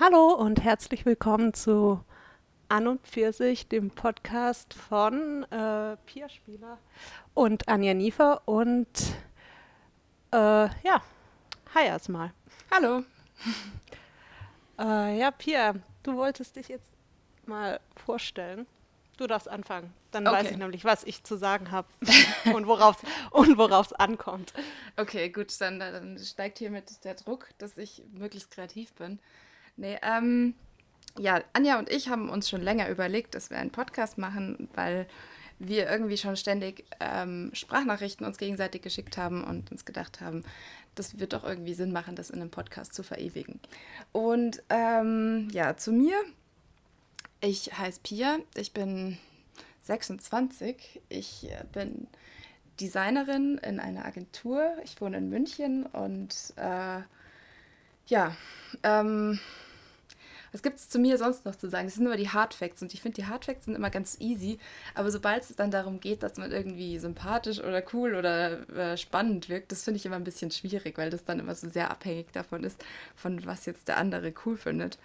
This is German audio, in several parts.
Hallo und herzlich willkommen zu An und Pfirsich, dem Podcast von äh, Pia Spieler und Anja Niefer und äh, ja, hi erstmal. Hallo. Äh, ja, Pia, du wolltest dich jetzt mal vorstellen. Du darfst anfangen. Dann weiß Okay. ich nämlich, was ich zu sagen habe und worauf und worauf es ankommt. Okay, gut, dann, dann steigt hiermit der Druck, dass ich möglichst kreativ bin. Nee, ähm, ja, Anja und ich haben uns schon länger überlegt, dass wir einen Podcast machen, weil wir irgendwie schon ständig ähm, Sprachnachrichten uns gegenseitig geschickt haben und uns gedacht haben, das wird doch irgendwie Sinn machen, das in einem Podcast zu verewigen. Und ähm, ja, zu mir. Ich heiße Pia, ich bin 26, ich äh, bin Designerin in einer Agentur. Ich wohne in München und äh, ja, ähm, was gibt es zu mir sonst noch zu sagen? Das sind immer die Hard Facts und ich finde, die Hard Facts sind immer ganz easy, aber sobald es dann darum geht, dass man irgendwie sympathisch oder cool oder äh, spannend wirkt, das finde ich immer ein bisschen schwierig, weil das dann immer so sehr abhängig davon ist, von was jetzt der andere cool findet.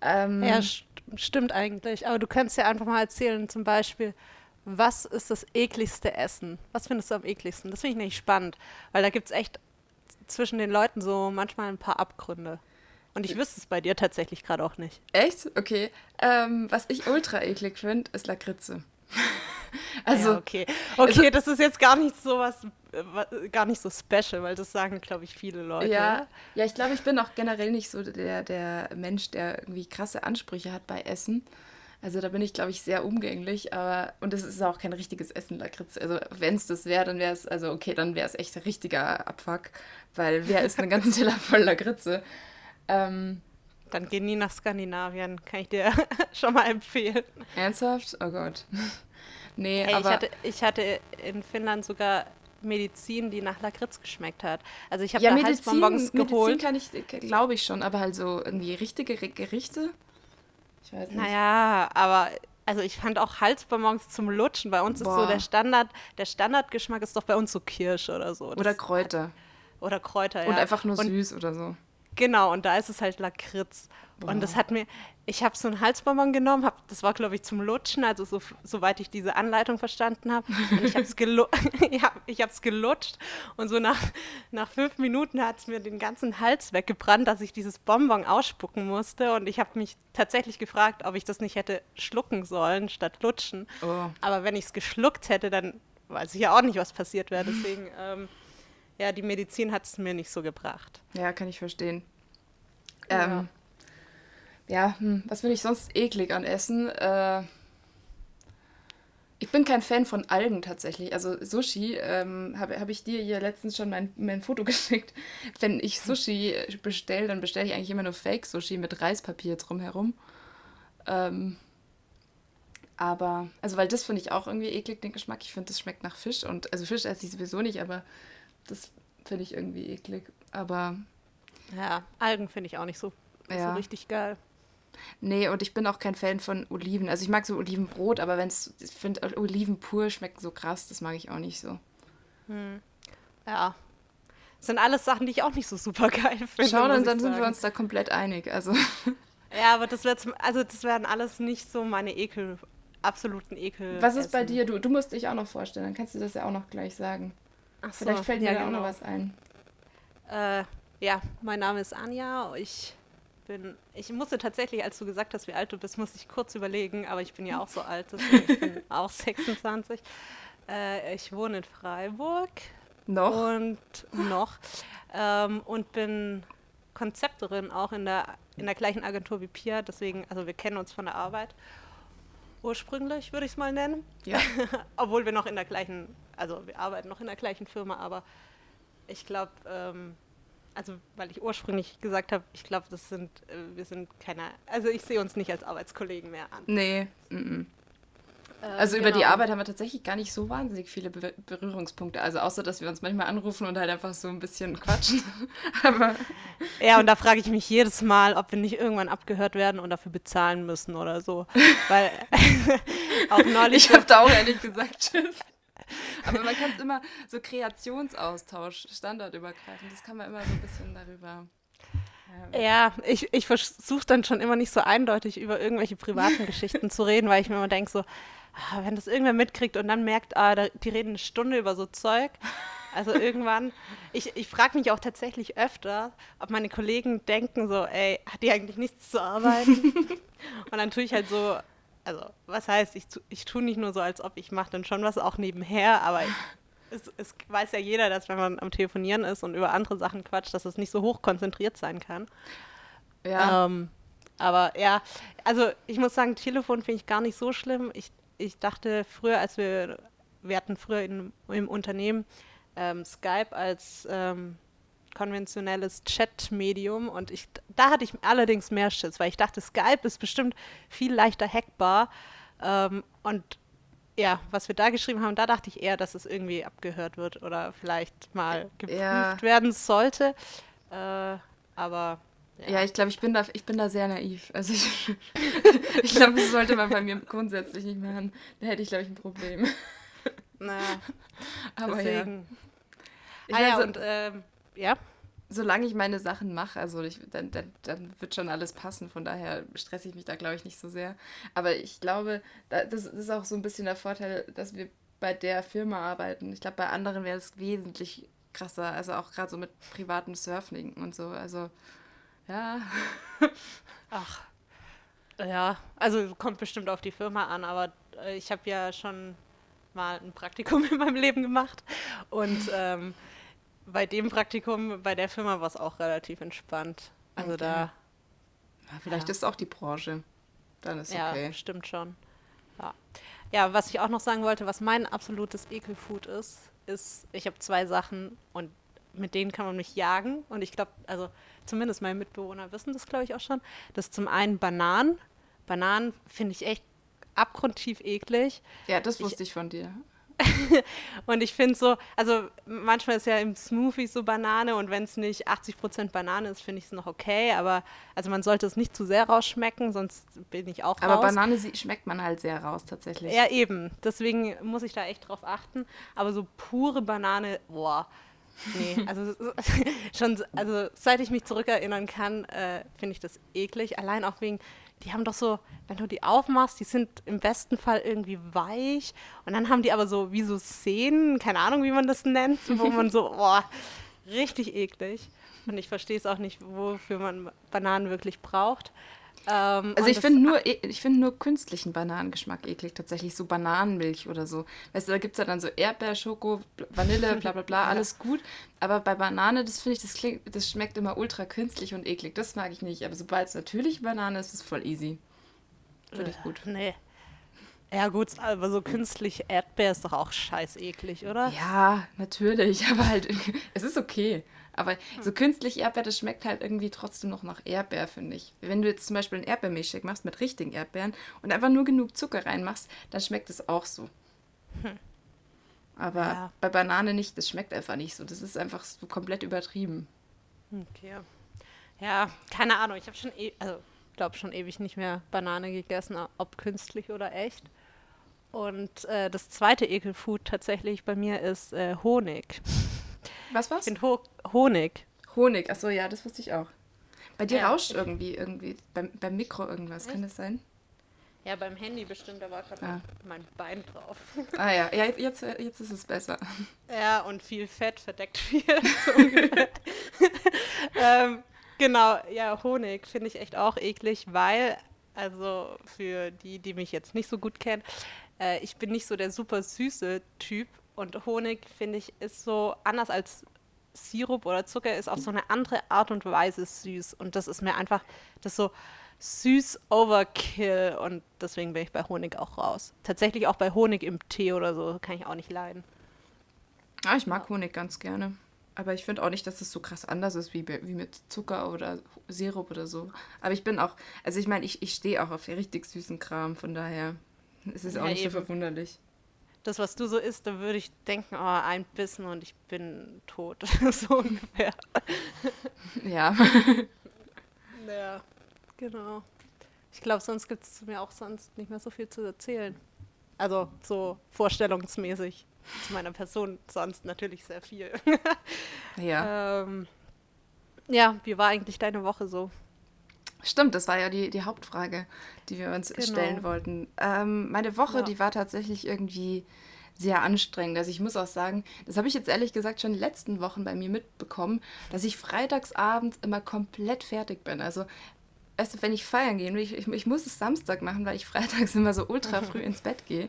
Ähm, Ja, st stimmt eigentlich. Aber du kannst ja einfach mal erzählen, zum Beispiel, was ist das ekligste Essen? Was findest du am ekligsten? Das finde ich nämlich spannend, weil da gibt es echt zwischen den Leuten so manchmal ein paar Abgründe. Und ich wüsste es bei dir tatsächlich gerade auch nicht. Echt? Okay. Ähm, was ich ultra eklig finde, ist Lakritze. also, ja, okay. Okay, das ist jetzt gar nicht so was, äh, gar nicht so special, weil das sagen, glaube ich, viele Leute. Ja, ja, ich glaube, ich bin auch generell nicht so der, der Mensch, der irgendwie krasse Ansprüche hat bei Essen. Also da bin ich, glaube ich, sehr umgänglich, aber und es ist auch kein richtiges Essen, Lakritz. Also wenn es das wäre, dann wäre es, also okay, dann wäre es echt ein richtiger Abfuck, weil wer isst einen ganzen Teller voll Lakritze? Ähm, Dann geh nie nach Skandinavien, kann ich dir schon mal empfehlen. ernsthaft? Oh Gott. Nee, Hey, ich, aber hatte, ich hatte in Finnland sogar Medizin, die nach Lakritz geschmeckt hat. Also ich habe ja, da Medizin, Halsbonbons Medizin geholt. kann ich, glaube ich schon, aber halt so irgendwie richtige Ge- Gerichte? Ich weiß nicht. Naja, aber also ich fand auch Halsbonbons zum Lutschen. Bei uns ist so Boah. der Standard, der Standardgeschmack ist doch bei uns so Kirsch oder so. Oder Das- Kräuter. oder Kräuter, ja. Und einfach nur Und süß oder so. Genau, und da ist es halt Lakritz. Und das hat mir, ich habe so einen Halsbonbon genommen, hab, das war, glaube ich, zum Lutschen, also so, soweit ich diese Anleitung verstanden habe. Und ich habe es gelu ja, gelutscht und so nach, nach fünf Minuten hat es mir den ganzen Hals weggebrannt, dass ich dieses Bonbon ausspucken musste. Und ich habe mich tatsächlich gefragt, ob ich das nicht hätte schlucken sollen statt lutschen. Oh. Aber wenn ich es geschluckt hätte, dann weiß ich ja auch nicht, was passiert wäre. Deswegen, ähm, ja, die Medizin hat es mir nicht so gebracht. Ja, kann ich verstehen. Ja. Ähm, ja, hm, was finde ich sonst eklig an Essen? Äh, ich bin kein Fan von Algen tatsächlich. Also Sushi, ähm, habe hab ich dir hier letztens schon mein, mein Foto geschickt. Wenn ich Sushi bestelle, dann bestelle ich eigentlich immer nur Fake-Sushi mit Reispapier drumherum. Ähm, aber, also weil das finde ich auch irgendwie eklig, den Geschmack. Ich finde, das schmeckt nach Fisch. Und also Fisch esse ich sowieso nicht, aber das finde ich irgendwie eklig. Aber Ja, Algen finde ich auch nicht so, Ja. so richtig geil. Nee, und ich bin auch kein Fan von Oliven. Also ich mag so Olivenbrot, aber wenn es, ich finde Oliven pur schmecken so krass, das mag ich auch nicht so. Ja. Das sind alles Sachen, die ich auch nicht so super geil finde. Schau, dann, dann sind wir uns da komplett einig. Also Ja, aber das, wird's, also das werden alles nicht so meine Ekel, absoluten Ekel. was ist bei essen. dir? Du, du musst dich auch noch vorstellen, dann kannst du das ja auch noch gleich sagen. Ach so, Vielleicht fällt mir ja, auch genau. noch was ein. Äh, ja, mein Name ist Anja. Ich bin, ich musste tatsächlich, als du gesagt hast, wie alt du bist, musste ich kurz überlegen, aber ich bin ja auch so alt, deswegen ich bin auch 26. Äh, ich wohne in Freiburg. Noch? und noch ähm, und bin Konzepterin auch in der in der gleichen Agentur wie Pia, deswegen also wir kennen uns von der Arbeit ursprünglich würde ich es mal nennen, Ja. obwohl wir noch in der gleichen also wir arbeiten noch in der gleichen Firma, aber ich glaube ähm, also weil ich ursprünglich gesagt habe, ich glaube, das sind äh, wir sind keine also ich sehe uns nicht als Arbeitskollegen mehr an. Nee. Mm -mm. Äh, Also über die genau. Arbeit haben wir tatsächlich gar nicht so wahnsinnig viele Be Berührungspunkte. Also außer, dass wir uns manchmal anrufen und halt einfach so ein bisschen quatschen. Aber Ja, und da frage ich mich jedes Mal, ob wir nicht irgendwann abgehört werden und dafür bezahlen müssen oder so. Weil auch neulich. ich habe da auch ehrlich gesagt Tschüss. Aber man kann es immer so Kreationsaustausch, standardübergreifend, das kann man immer so ein bisschen darüber. Ja, ich, ich versuche dann schon immer nicht so eindeutig über irgendwelche privaten Geschichten zu reden, weil ich mir immer denke, so, ah, wenn das irgendwer mitkriegt und dann merkt, ah, da, die reden eine Stunde über so Zeug. Also irgendwann, ich, ich frage mich auch tatsächlich öfter, ob meine Kollegen denken so, ey, hat die eigentlich nichts zu arbeiten? und dann tue ich halt so, also was heißt, ich, ich tue nicht nur so, als ob ich mache dann schon was auch nebenher, aber ich, es, es, weiß ja jeder, dass wenn man am Telefonieren ist und über andere Sachen quatscht, dass es nicht so hoch konzentriert sein kann. Ja. Ähm, aber ja, also ich muss sagen, Telefon finde ich gar nicht so schlimm. Ich, ich dachte früher, als wir, wir hatten früher in, im Unternehmen ähm, Skype als ähm, konventionelles Chat-Medium und ich, da hatte ich allerdings mehr Schiss, weil ich dachte, Skype ist bestimmt viel leichter hackbar ähm, und ja, was wir da geschrieben haben, da dachte ich eher, dass es irgendwie abgehört wird oder vielleicht mal geprüft ja. werden sollte. Äh, aber ja. ja, ich glaube, ich bin da, ich bin da sehr naiv. Also ich, ich glaube, das sollte man bei mir grundsätzlich nicht machen. Da hätte ich, glaube ich, ein Problem. Naja. Aber deswegen. ja. ah, ja, also, und ähm, ja solange ich meine Sachen mache, also ich, dann, dann, dann wird schon alles passen. Von daher stresse ich mich da, glaube ich, nicht so sehr. Aber ich glaube, das ist auch so ein bisschen der Vorteil, dass wir bei der Firma arbeiten. Ich glaube, bei anderen wäre es wesentlich krasser. Also auch gerade so mit privatem Surfing und so. Also, ja. Ach. Ja, also kommt bestimmt auf die Firma an, aber äh, ich habe ja schon mal ein Praktikum in meinem Leben gemacht und ähm, bei dem Praktikum bei der Firma war es auch relativ entspannt. Also okay. da. Ja, vielleicht ja. ist auch die Branche. Dann ist ja, okay. Ja, stimmt schon. Ja. ja, was ich auch noch sagen wollte, was mein absolutes Ekelfood ist, ist, ich habe zwei Sachen und mit denen kann man mich jagen. Und ich glaube, also zumindest meine Mitbewohner wissen das, glaube ich, auch schon. Das ist zum einen Bananen. Bananen finde ich echt abgrundtief eklig. Ja, das wusste ich, ich von dir. und ich finde so, also manchmal ist ja im Smoothie so Banane und wenn es nicht 80% Banane ist, finde ich es noch okay. Aber also man sollte es nicht zu sehr rausschmecken, sonst bin ich auch raus. Aber Banane schmeckt man halt sehr raus tatsächlich. Ja, eben. Deswegen muss ich da echt drauf achten. Aber so pure Banane, boah. Nee, also schon, also seit ich mich zurückerinnern kann, äh, finde ich das eklig. Allein auch wegen, die haben doch so, wenn du die aufmachst, die sind im besten Fall irgendwie weich und dann haben die aber so wie so Szenen, keine Ahnung, wie man das nennt, wo man so, boah, richtig eklig. Und ich verstehe es auch nicht, wofür man Bananen wirklich braucht. Ähm, also ich finde nur, e, ich nur künstlichen Bananengeschmack eklig, tatsächlich so Bananenmilch oder so. Weißt du, da gibt es ja dann so Erdbeer, Schoko, Vanille, bla bla bla, alles gut. Aber bei Banane, das finde ich, das klingt, das schmeckt immer ultra künstlich und eklig. Das mag ich nicht. Aber sobald es natürliche Banane ist, ist es voll easy. Finde ich gut. Nee. Ja, gut, aber so künstlich Erdbeer ist doch auch scheiß eklig, oder? Ja, natürlich. Aber halt, es ist okay. Aber so künstlich Erdbeer, das schmeckt halt irgendwie trotzdem noch nach Erdbeer, finde ich. Wenn du jetzt zum Beispiel einen Erdbeermilchshake machst mit richtigen Erdbeeren und einfach nur genug Zucker reinmachst, dann schmeckt es auch so. Hm. Aber ja. bei Banane nicht, das schmeckt einfach nicht so. Das ist einfach so komplett übertrieben. Okay. Ja, keine Ahnung. Ich habe schon, e also glaube schon ewig nicht mehr Banane gegessen, ob künstlich oder echt. Und äh, das zweite Ekelfood tatsächlich bei mir ist äh, Honig. Was was? Ich Ho Honig. Honig, achso, ja, das wusste ich auch. Bei dir ja. rauscht irgendwie, irgendwie, beim, beim Mikro irgendwas, Echt? kann das sein? Ja, beim Handy bestimmt, da war gerade ah. mein Bein drauf. Ah ja, ja jetzt, jetzt ist es besser. Ja, und viel Fett verdeckt viel. ähm, genau, ja, Honig finde ich echt auch eklig, weil, also für die, die mich jetzt nicht so gut kennen, äh, ich bin nicht so der super süße Typ und Honig, finde ich, ist so anders als Sirup oder Zucker, ist auf so eine andere Art und Weise süß. Und das ist mir einfach, das so süß Overkill. Und deswegen bin ich bei Honig auch raus. Tatsächlich auch bei Honig im Tee oder so kann ich auch nicht leiden. Ah, ich mag Honig ganz gerne. Aber ich finde auch nicht, dass es so krass anders ist wie, wie mit Zucker oder Sirup oder so. Aber ich bin auch, also ich meine, ich, ich stehe auch auf richtig süßen Kram, von daher ist es ja, auch nicht eben. so verwunderlich das, was du so isst, da würde ich denken, oh, ein Bissen und ich bin tot. so ungefähr. Ja. ja, genau. Ich glaube, sonst gibt es mir auch sonst nicht mehr so viel zu erzählen. Also so vorstellungsmäßig zu meiner Person sonst natürlich sehr viel. ja. Ähm, Ja, wie war eigentlich deine Woche so? Stimmt, das war ja die, die Hauptfrage, die wir uns Genau. stellen wollten. Ähm, meine Woche, Ja. die war tatsächlich irgendwie sehr anstrengend. Also ich muss auch sagen, das habe ich jetzt ehrlich gesagt schon in den letzten Wochen bei mir mitbekommen, dass ich freitagsabends immer komplett fertig bin. Also, weißt du, wenn ich feiern gehe, ich, ich, ich muss es Samstag machen, weil ich freitags immer so ultra früh ins Bett gehe.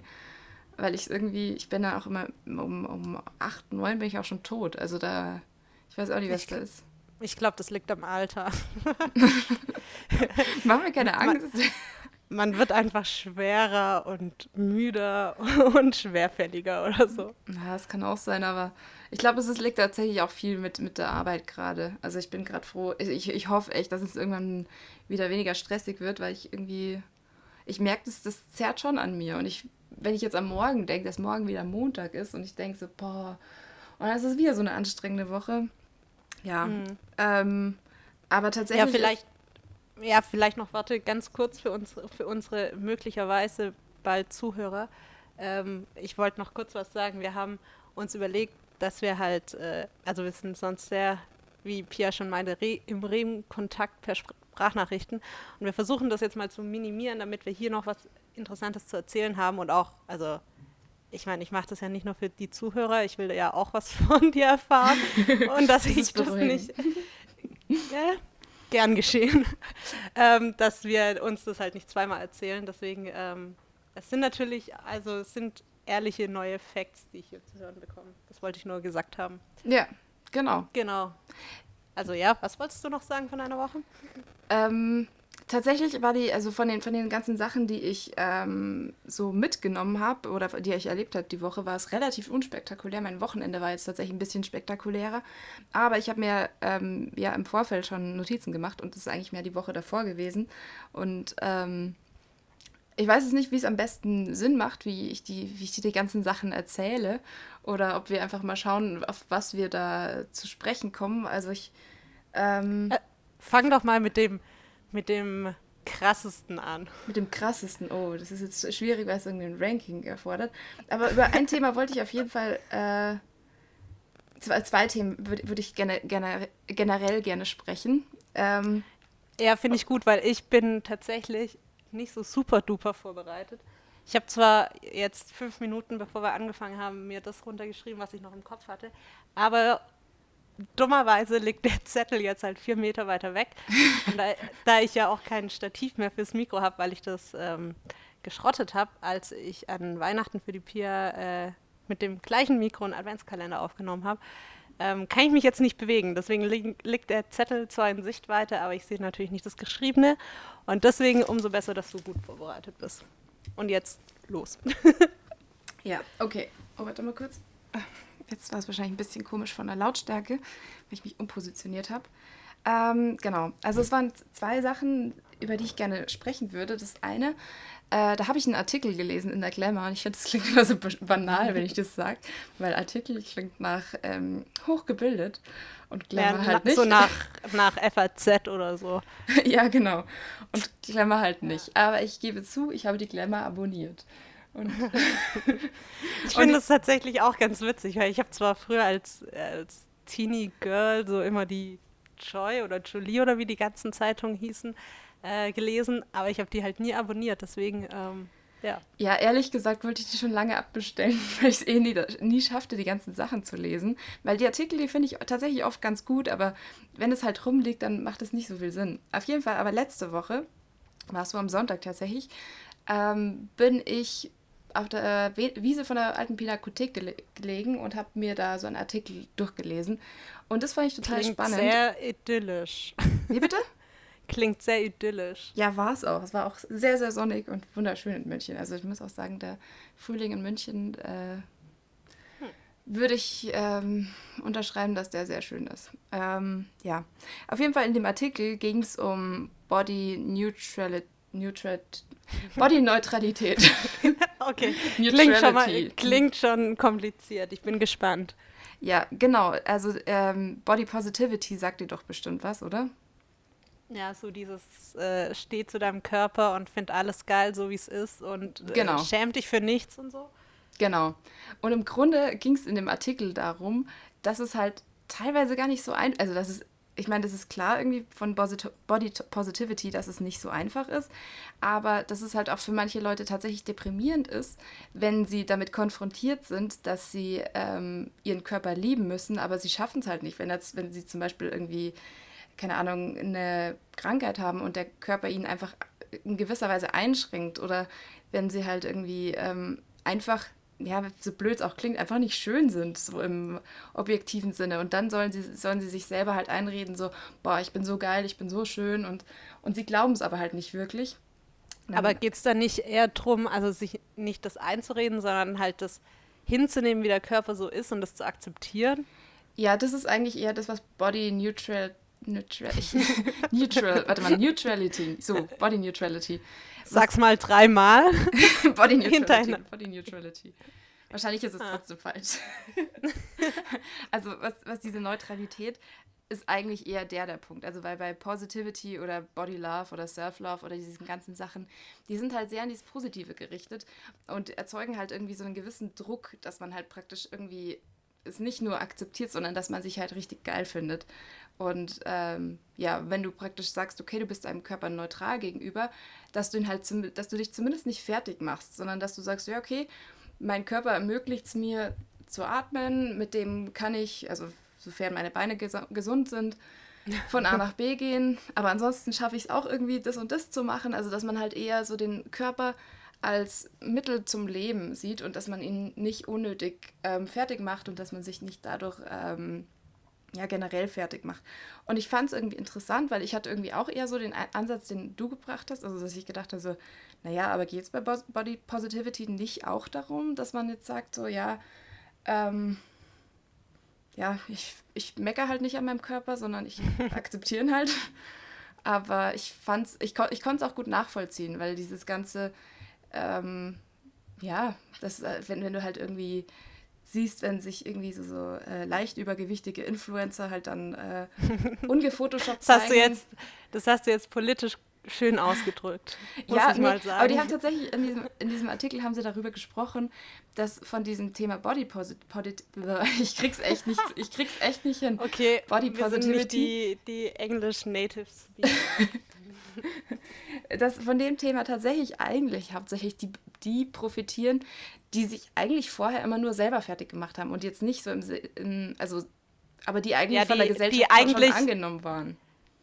Weil ich irgendwie, ich bin dann auch immer um, um 8, 9 bin ich auch schon tot. Also da, ich weiß auch nicht, was Ich da ist. Ich glaube, das liegt am Alter. Mach mir keine Man- Angst. Man wird einfach schwerer und müder und schwerfälliger oder so. Ja, es kann auch sein, aber ich glaube, es liegt tatsächlich auch viel mit, mit der Arbeit gerade. Also ich bin gerade froh. Ich, ich, ich hoffe echt, dass es irgendwann wieder weniger stressig wird, weil ich irgendwie, ich merke, das, das zerrt schon an mir. Und ich, wenn ich jetzt am Morgen denke, dass morgen wieder Montag ist und ich denke so, boah, und dann ist es wieder so eine anstrengende Woche. Ja, ähm, aber tatsächlich. Ja, vielleicht, ja, vielleicht noch, warte, ganz kurz für, uns, für unsere möglicherweise bald Zuhörer. Ähm, ich wollte noch kurz was sagen. Wir haben uns überlegt, dass wir halt, äh, also wir sind sonst sehr, wie Pia schon meinte, re im regen Kontakt per Spr- Sprachnachrichten. Und wir versuchen das jetzt mal zu minimieren, damit wir hier noch was Interessantes zu erzählen haben und auch, also ich meine, ich mache das ja nicht nur für die Zuhörer, ich will ja auch was von dir erfahren und dass Das ich das nicht ja, gern geschehen, ähm, dass wir uns das halt nicht zweimal erzählen. Deswegen, ähm, es sind natürlich, also es sind ehrliche neue Facts, die ich hier zu hören bekomme. Das wollte ich nur gesagt haben. Ja, genau. Genau. Also ja, was wolltest du noch sagen von deiner Woche? Ähm, tatsächlich war die, also von den, von den ganzen Sachen, die ich ähm, so mitgenommen habe oder die ich erlebt habe die Woche, war es relativ unspektakulär. Mein Wochenende war jetzt tatsächlich ein bisschen spektakulärer. Aber ich habe mir ähm, ja im Vorfeld schon Notizen gemacht und das ist eigentlich mehr die Woche davor gewesen. Und ähm, ich weiß es nicht, wie es am besten Sinn macht, wie ich die, wie ich die, die ganzen Sachen erzähle. Oder ob wir einfach mal schauen, auf was wir da zu sprechen kommen. Also ich. Ähm, Äh, Fang doch mal mit dem, mit dem krassesten an. Mit dem krassesten. Oh, das ist jetzt schwierig, weil es irgendwie ein Ranking erfordert. Aber über ein Thema wollte ich auf jeden Fall. Äh, zwei, zwei Themen würde würd ich gerne, gerne, generell gerne sprechen. Ähm, Ja, finde ich gut, weil ich bin tatsächlich nicht so super duper vorbereitet. Ich habe zwar jetzt fünf Minuten, bevor wir angefangen haben, mir das runtergeschrieben, was ich noch im Kopf hatte, aber dummerweise liegt der Zettel jetzt halt vier Meter weiter weg. Und da, da ich ja auch kein Stativ mehr fürs Mikro habe, weil ich das ähm, geschrottet habe, als ich an Weihnachten für die Pia äh, mit dem gleichen Mikro einen Adventskalender aufgenommen habe, ähm, kann ich mich jetzt nicht bewegen. Deswegen li liegt der Zettel zwar in Sichtweite, aber ich sehe natürlich nicht das Geschriebene. Und deswegen umso besser, dass du gut vorbereitet bist. Und jetzt los. ja, okay. Oh, warte mal kurz. Jetzt war es wahrscheinlich ein bisschen komisch von der Lautstärke, weil ich mich umpositioniert habe. Ähm, genau. Also es waren zwei Sachen, über die ich gerne sprechen würde. Das eine, äh, da habe ich einen Artikel gelesen in der Glamour und ich finde, das klingt immer so ba- banal, wenn ich das sage, weil Artikel klingt nach ähm, hochgebildet und Glamour Ja, halt nicht. So nach, nach FAZ oder so. ja, genau. Und Glamour halt nicht. Aber ich gebe zu, ich habe die Glamour abonniert. Ich finde das tatsächlich auch ganz witzig, weil ich habe zwar früher als, als Teenie Girl so immer die Joy oder Julie oder wie die ganzen Zeitungen hießen, äh, gelesen, aber ich habe die halt nie abonniert. Deswegen, ähm, ja. Ja, ehrlich gesagt wollte ich die schon lange abbestellen, weil ich es eh nie, nie schaffte, die ganzen Sachen zu lesen. Weil die Artikel, die finde ich tatsächlich oft ganz gut, aber wenn es halt rumliegt, dann macht es nicht so viel Sinn. Auf jeden Fall, aber letzte Woche, war es so am Sonntag tatsächlich, ähm, bin ich auf der We- Wiese von der alten Pinakothek gele gelegen und habe mir da so einen Artikel durchgelesen. Und das fand ich total Klingt spannend. sehr idyllisch. Wie bitte? Klingt sehr idyllisch. Ja, war es auch. Es war auch sehr, sehr sonnig und wunderschön in München. Also ich muss auch sagen, der Frühling in München äh, würde ich ähm, unterschreiben, dass der sehr schön ist. Ähm, ja, auf jeden Fall in dem Artikel ging es um Body Neutrality. Neutral Body Neutralität. Okay, klingt schon, mal, klingt schon kompliziert. Ich bin gespannt. ja, genau. Also ähm, Body Positivity sagt dir doch bestimmt was, oder? Ja, so dieses äh, steh zu deinem Körper und find alles geil, so wie es ist und äh, Genau. schäm dich für nichts und so. Genau. Und im Grunde ging es in dem Artikel darum, dass es halt teilweise gar nicht so ein, also dass es ich meine, das ist klar irgendwie von Body Positivity, dass es nicht so einfach ist, aber dass es halt auch für manche Leute tatsächlich deprimierend ist, wenn sie damit konfrontiert sind, dass sie ähm, ihren Körper lieben müssen, aber sie schaffen es halt nicht, wenn, das, wenn sie zum Beispiel irgendwie, keine Ahnung, eine Krankheit haben und der Körper ihnen einfach in gewisser Weise einschränkt oder wenn sie halt irgendwie ähm, einfach ja, so blöd es auch klingt, einfach nicht schön sind, so im objektiven Sinne. Und dann sollen sie, sollen sie sich selber halt einreden, so, boah, ich bin so geil, ich bin so schön und, und sie glauben es aber halt nicht wirklich. Dann, aber geht es da nicht eher darum, also sich nicht das einzureden, sondern halt das hinzunehmen, wie der Körper so ist und das zu akzeptieren? Ja, das ist eigentlich eher das, was Body Neutral Neutral, neutral, warte mal, Neutrality, so, Body Neutrality. Sag's mal dreimal. Body Neutrality. Body Neutrality. Wahrscheinlich ist es ah. trotzdem falsch. also was, was diese Neutralität ist eigentlich eher der der Punkt. Also weil bei Positivity oder Body Love oder Self Love oder diesen ganzen Sachen, die sind halt sehr an dieses Positive gerichtet und erzeugen halt irgendwie so einen gewissen Druck, dass man halt praktisch irgendwie es nicht nur akzeptiert, sondern dass man sich halt richtig geil findet. Und ähm, ja, wenn du praktisch sagst, okay, du bist deinem Körper neutral gegenüber, dass du ihn halt, dass du dich zumindest nicht fertig machst, sondern dass du sagst, ja, okay, mein Körper ermöglicht es mir zu atmen, mit dem kann ich, also sofern meine Beine ges gesund sind, von A nach B gehen. Aber ansonsten schaffe ich es auch irgendwie, das und das zu machen. Also, dass man halt eher so den Körper als Mittel zum Leben sieht und dass man ihn nicht unnötig ähm, fertig macht und dass man sich nicht dadurch ähm, ja, generell fertig macht. Und ich fand es irgendwie interessant, weil ich hatte irgendwie auch eher so den Ansatz, den du gebracht hast, also dass ich gedacht habe, so, naja, aber geht es bei Body Positivity nicht auch darum, dass man jetzt sagt, so, ja, ähm, ja, ich, ich meckere halt nicht an meinem Körper, sondern ich akzeptiere ihn halt. Aber ich fand's, ich, ich konnte es auch gut nachvollziehen, weil dieses ganze, ähm, ja, das, äh, wenn, wenn du halt irgendwie siehst, wenn sich irgendwie so, so äh, leicht übergewichtige Influencer halt dann äh, ungefotoshoppt das hast Du jetzt, das hast du jetzt politisch schön ausgedrückt. ja, nee, aber die haben tatsächlich in diesem, in diesem Artikel haben sie darüber gesprochen, dass von diesem Thema Body Positivity, ich krieg's echt nicht, ich krieg's echt nicht hin. Okay, Body wir Positivity. Sind nicht die, die English Natives. dass von dem Thema tatsächlich eigentlich hauptsächlich die, die profitieren, die sich eigentlich vorher immer nur selber fertig gemacht haben und jetzt nicht so im, im also aber die eigentlich ja, die, von der Gesellschaft die eigentlich, schon angenommen waren.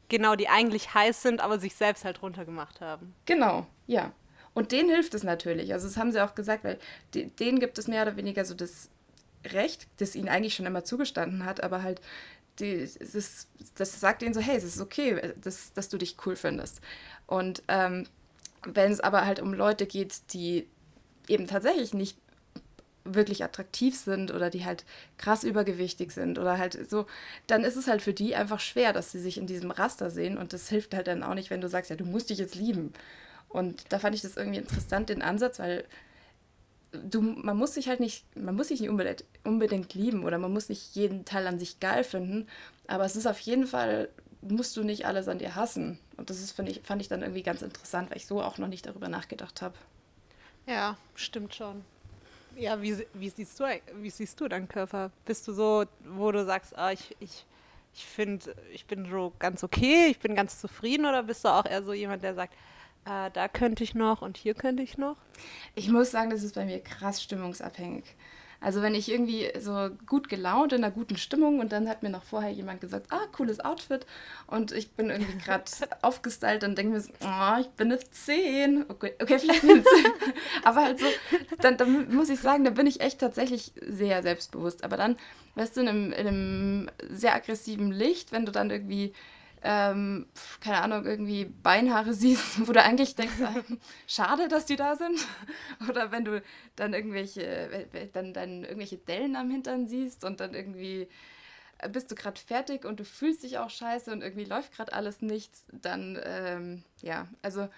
Genau, die eigentlich heiß sind, aber sich selbst halt runtergemacht haben. Genau, ja. Und denen hilft es natürlich. Also das haben sie auch gesagt, weil denen gibt es mehr oder weniger so das Recht, das ihnen eigentlich schon immer zugestanden hat, aber halt die, das, das sagt ihnen so, hey, es ist okay, dass, dass du dich cool findest. Und ähm, wenn es aber halt um Leute geht, die eben tatsächlich nicht wirklich attraktiv sind oder die halt krass übergewichtig sind oder halt so, dann ist es halt für die einfach schwer, dass sie sich in diesem Raster sehen und das hilft halt dann auch nicht, wenn du sagst, ja, du musst dich jetzt lieben. Und da fand ich das irgendwie interessant, den Ansatz, weil du, man muss sich halt nicht, man muss sich nicht unbedingt, unbedingt lieben oder man muss nicht jeden Teil an sich geil finden, aber es ist auf jeden Fall, musst du nicht alles an dir hassen. Und das ist, fand ich, fand ich dann irgendwie ganz interessant, weil ich so auch noch nicht darüber nachgedacht habe. Ja, stimmt schon. Ja, wie, wie, siehst du, wie siehst du deinen Körper? Bist du so, wo du sagst, ah, ich, ich, ich finde, ich bin so ganz okay, ich bin ganz zufrieden oder bist du auch eher so jemand, der sagt, äh, da könnte ich noch und hier könnte ich noch? Ich muss sagen, das ist bei mir krass stimmungsabhängig. Also wenn ich irgendwie so gut gelaunt, in einer guten Stimmung und dann hat mir noch vorher jemand gesagt, ah, cooles Outfit und ich bin irgendwie gerade aufgestylt und denke mir so, oh, ich bin eine 10. Okay, okay vielleicht eine 10. Aber halt so, dann, dann muss ich sagen, da bin ich echt tatsächlich sehr selbstbewusst. Aber dann, weißt du, in einem, in einem sehr aggressiven Licht, wenn du dann irgendwie ähm, keine Ahnung, irgendwie Beinhaare siehst, wo du eigentlich denkst, schade, dass die da sind. Oder wenn du dann irgendwelche, dann, dann irgendwelche Dellen am Hintern siehst und dann irgendwie äh, bist du gerade fertig und du fühlst dich auch scheiße und irgendwie läuft gerade alles nichts, dann ähm, ja, also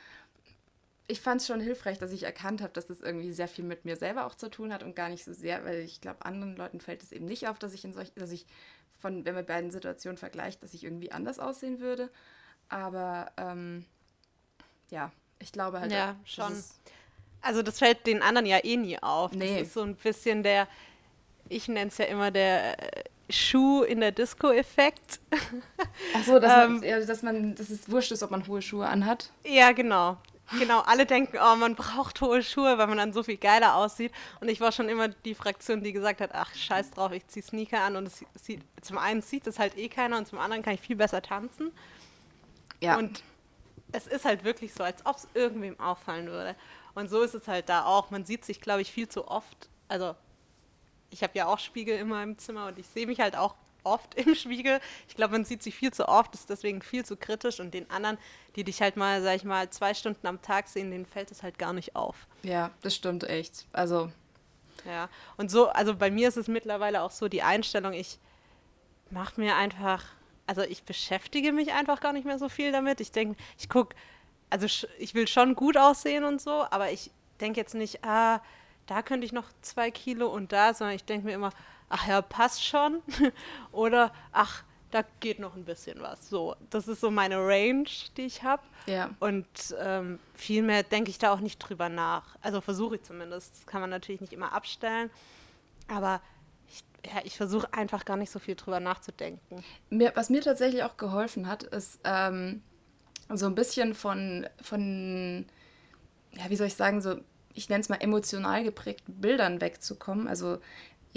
ich fand es schon hilfreich, dass ich erkannt habe, dass das irgendwie sehr viel mit mir selber auch zu tun hat und gar nicht so sehr, weil ich glaube, anderen Leuten fällt es eben nicht auf, dass ich in solch, dass ich von, wenn man beiden Situationen vergleicht, dass ich irgendwie anders aussehen würde. Aber ähm, ja, ich glaube halt. Ja, schon. Also das fällt den anderen ja eh nie auf. Nee. Das ist so ein bisschen der, ich nenne es ja immer der, Schuh in der Disco-Effekt. Ach so, dass, ähm, man, ja, dass man, dass es wurscht ist, ob man hohe Schuhe anhat. Ja, genau. Genau, alle denken, oh, man braucht hohe Schuhe, weil man dann so viel geiler aussieht. Und ich war schon immer die Fraktion, die gesagt hat, ach, scheiß drauf, ich zieh Sneaker an. Und es sieht, zum einen sieht es halt eh keiner und zum anderen kann ich viel besser tanzen. Ja. Und es ist halt wirklich so, als ob es irgendwem auffallen würde. Und so ist es halt da auch. Man sieht sich, glaube ich, viel zu oft. Also, ich habe ja auch Spiegel in meinem Zimmer und ich sehe mich halt auch oft im Spiegel. Ich glaube, man sieht sich viel zu oft, ist deswegen viel zu kritisch und den anderen, die dich halt mal, sag ich mal, zwei Stunden am Tag sehen, denen fällt es halt gar nicht auf. Ja, das stimmt echt. Also. Ja, und so, also bei mir ist es mittlerweile auch so die Einstellung, ich mache mir einfach also ich beschäftige mich einfach gar nicht mehr so viel damit. Ich denke, ich gucke, also ich will schon gut aussehen und so, aber ich denke jetzt nicht, ah, da könnte ich noch zwei Kilo und da, sondern ich denke mir immer, ach ja, passt schon. Oder ach, da geht noch ein bisschen was. So, das ist so meine Range, die ich habe. Ja. Und ähm, viel mehr denke ich da auch nicht drüber nach. Also versuche ich zumindest. Das kann man natürlich nicht immer abstellen. Aber ja, ich versuche einfach gar nicht so viel drüber nachzudenken. Mir, was mir tatsächlich auch geholfen hat, ist ähm, so ein bisschen von, von, ja, wie soll ich sagen, so, ich nenne es mal emotional geprägten Bildern wegzukommen. Also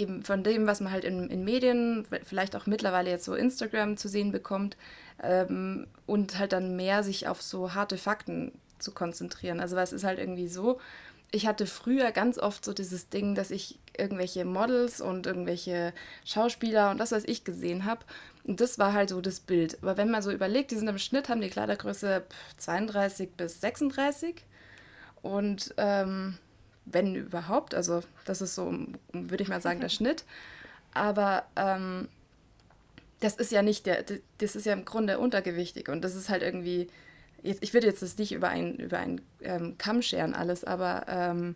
eben von dem, was man halt in, in Medien, vielleicht auch mittlerweile jetzt so Instagram zu sehen bekommt, ähm, und halt dann mehr sich auf so harte Fakten zu konzentrieren. Also was ist halt irgendwie so, ich hatte früher ganz oft so dieses Ding, dass ich irgendwelche Models und irgendwelche Schauspieler und das, was ich gesehen habe. Und das war halt so das Bild. Aber wenn man so überlegt, die sind im Schnitt, haben die Kleidergröße 32 bis 36. Und ähm, wenn überhaupt, also das ist so, würde ich mal sagen, der Schnitt. Aber ähm, das ist ja nicht der, das ist ja im Grunde untergewichtig und das ist halt irgendwie jetzt, ich würde jetzt das nicht über einen über ein, ähm, Kamm scheren alles, aber ähm,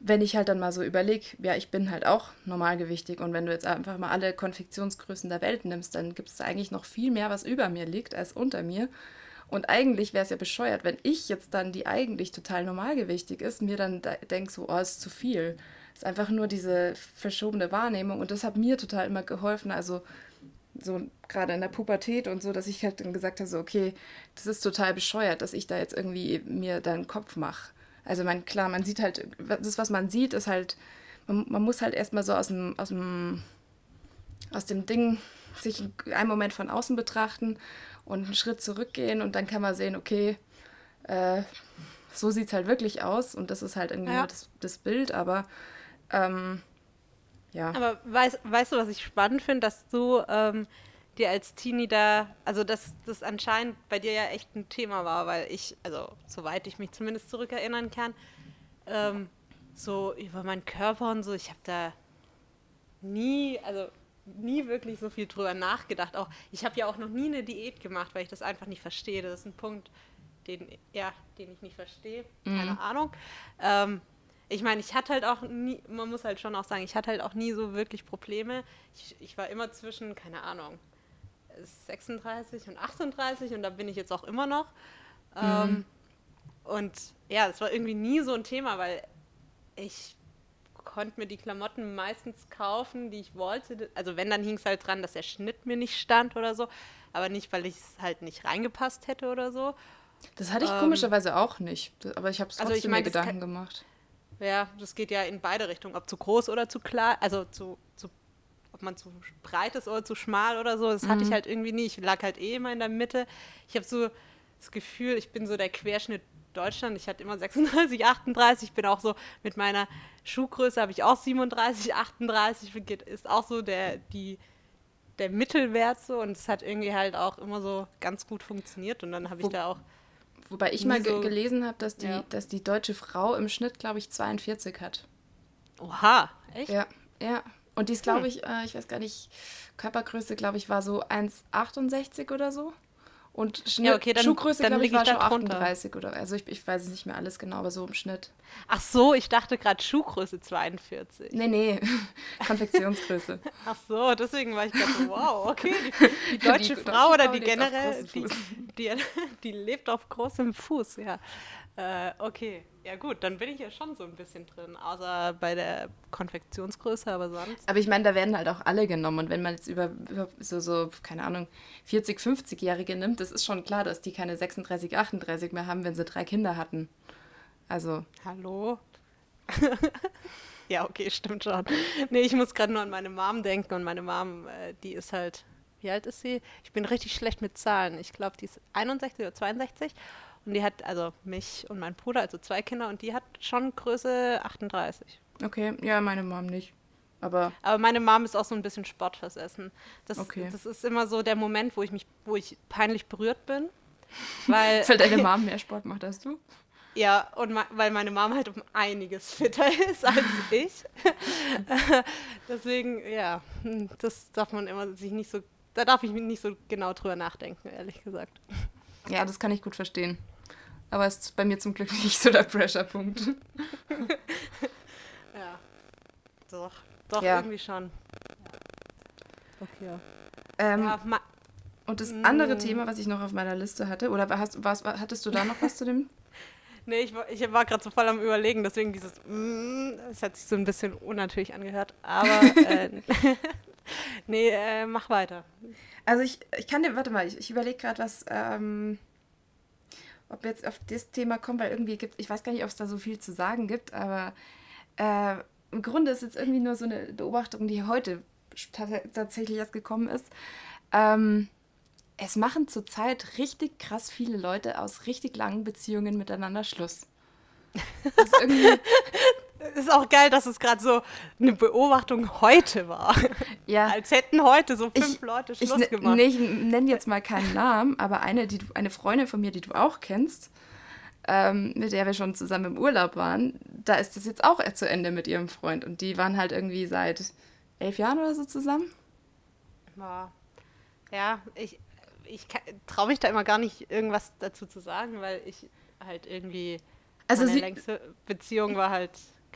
wenn ich halt dann mal so überlege, ja, ich bin halt auch normalgewichtig und wenn du jetzt einfach mal alle Konfektionsgrößen der Welt nimmst, dann gibt es eigentlich noch viel mehr, was über mir liegt als unter mir. Und eigentlich wäre es ja bescheuert, wenn ich jetzt dann, die eigentlich total normalgewichtig ist, mir dann denke so, oh, ist zu viel. Ist einfach nur diese verschobene Wahrnehmung und das hat mir total immer geholfen. Also so gerade in der Pubertät und so, dass ich halt dann gesagt habe, so, okay, das ist total bescheuert, dass ich da jetzt irgendwie mir da Kopf mache. Also man, klar, man sieht halt, das, was man sieht, ist halt, man, man muss halt erstmal so aus dem, aus dem, aus dem Ding sich einen Moment von außen betrachten und einen Schritt zurückgehen und dann kann man sehen, okay, äh, so sieht es halt wirklich aus und das ist halt irgendwie ja. das, das Bild, aber ähm, ja. Aber weißt, weißt du, was ich spannend finde, dass du ähm, dir als Teenie da, also dass das anscheinend bei dir ja echt ein Thema war, weil ich, also soweit ich mich zumindest zurückerinnern kann, ähm, so über meinen Körper und so, ich habe da nie, also nie wirklich so viel drüber nachgedacht. Auch ich habe ja auch noch nie eine Diät gemacht, weil ich das einfach nicht verstehe. Das ist ein Punkt, den, ja, den ich nicht verstehe. Keine mhm. Ahnung. Ähm, ich meine, ich hatte halt auch nie, man muss halt schon auch sagen, ich hatte halt auch nie so wirklich Probleme. Ich, ich war immer zwischen, keine Ahnung, 36 und 38 und da bin ich jetzt auch immer noch. Mhm. Ähm, und ja, es war irgendwie nie so ein Thema, weil ich konnte mir die Klamotten meistens kaufen, die ich wollte. Also wenn, dann hing es halt dran, dass der Schnitt mir nicht stand oder so. Aber nicht, weil ich es halt nicht reingepasst hätte oder so. Das hatte ich ähm, komischerweise auch nicht. Aber ich habe es trotzdem also ich mein, mir Gedanken gemacht. Ja, das geht ja in beide Richtungen, ob zu groß oder zu klar, also zu, zu ob man zu breit ist oder zu schmal oder so. Das mhm. hatte ich mhm. halt irgendwie nie. Ich lag halt eh immer in der Mitte. Ich habe so das Gefühl, ich bin so der Querschnitt Deutschland. Ich hatte immer 36, 38. Ich bin auch so mit meiner Schuhgröße habe ich auch 37, 38. Ist auch so der, die, der Mittelwert so. Und es hat irgendwie halt auch immer so ganz gut funktioniert. Und dann habe ich da auch Wobei ich mal so, gelesen habe, dass, die, ja. dass die deutsche Frau im Schnitt, glaube ich, 42 hat. Oha, echt? Ja, ja. Und die ist, glaube hm. ich, äh, ich weiß gar nicht, Körpergröße, glaube ich, war so 1,68 oder so. Und Schnitt, ja, okay, dann, Schuhgröße, glaube ich, war schon 38 oder Also ich, ich weiß es nicht mehr alles genau, aber so im Schnitt. Ach so, ich dachte gerade Schuhgröße 42. Nee, nee, Konfektionsgröße. Ach so, deswegen war ich gerade so, wow, okay. Die, die deutsche die Frau oder die generell, die, die, die, lebt auf großem Fuß, ja. Äh, okay, ja gut, dann bin ich ja schon so ein bisschen drin, außer bei der Konfektionsgröße, aber sonst. Aber ich meine, da werden halt auch alle genommen und wenn man jetzt über, über so, so, keine Ahnung, 40, 50-Jährige nimmt, das ist schon klar, dass die keine 36, 38 mehr haben, wenn sie drei Kinder hatten. Also. Hallo? ja, okay, stimmt schon. Nee, ich muss gerade nur an meine Mom denken und meine Mom, äh, die ist halt, wie alt ist sie? Ich bin richtig schlecht mit Zahlen. Ich glaube, die ist 61 oder 62 und die hat, also mich und mein Bruder, also zwei Kinder und die hat schon Größe 38. Okay, ja, meine Mom nicht. Aber, Aber meine Mom ist auch so ein bisschen sportversessen. Das, okay. das ist immer so der Moment, wo ich mich, wo ich peinlich berührt bin. Weil, weil deine Mom mehr Sport macht als du? Ja, und weil meine Mom halt um einiges fitter ist als ich. Deswegen, ja, das darf man immer sich nicht so, da darf ich nicht so genau drüber nachdenken, ehrlich gesagt. Ja, das kann ich gut verstehen. Aber es ist bei mir zum Glück nicht so der Pressure-Punkt. ja, doch, doch, ja. irgendwie schon. Ja. Okay. Ähm, ja, und das andere mm. Thema, was ich noch auf meiner Liste hatte, oder hast, was, hattest du da noch was zu dem Nee, ich, ich war gerade so voll am Überlegen, deswegen dieses mm, es hat sich so ein bisschen unnatürlich angehört, aber äh, nee, äh, mach weiter. Also ich, ich kann dir, warte mal, ich, ich überlege gerade, was, ähm, ob wir jetzt auf das Thema kommen, weil irgendwie gibt, ich weiß gar nicht, ob es da so viel zu sagen gibt, aber äh, im Grunde ist jetzt irgendwie nur so eine Beobachtung, die heute tatsächlich erst gekommen ist. Ähm, es machen zurzeit richtig krass viele Leute aus richtig langen Beziehungen miteinander Schluss. Das ist, irgendwie ist auch geil, dass es gerade so eine Beobachtung heute war. Ja. Als hätten heute so fünf ich, Leute Schluss ich, gemacht. Nee, ich nenne jetzt mal keinen Namen, aber eine, die du, eine Freundin von mir, die du auch kennst, ähm, mit der wir schon zusammen im Urlaub waren, da ist das jetzt auch zu Ende mit ihrem Freund. Und die waren halt irgendwie seit elf Jahren oder so zusammen. Ja, ich, ich traue mich da immer gar nicht, irgendwas dazu zu sagen, weil ich halt irgendwie. Also meine längste Beziehung war halt,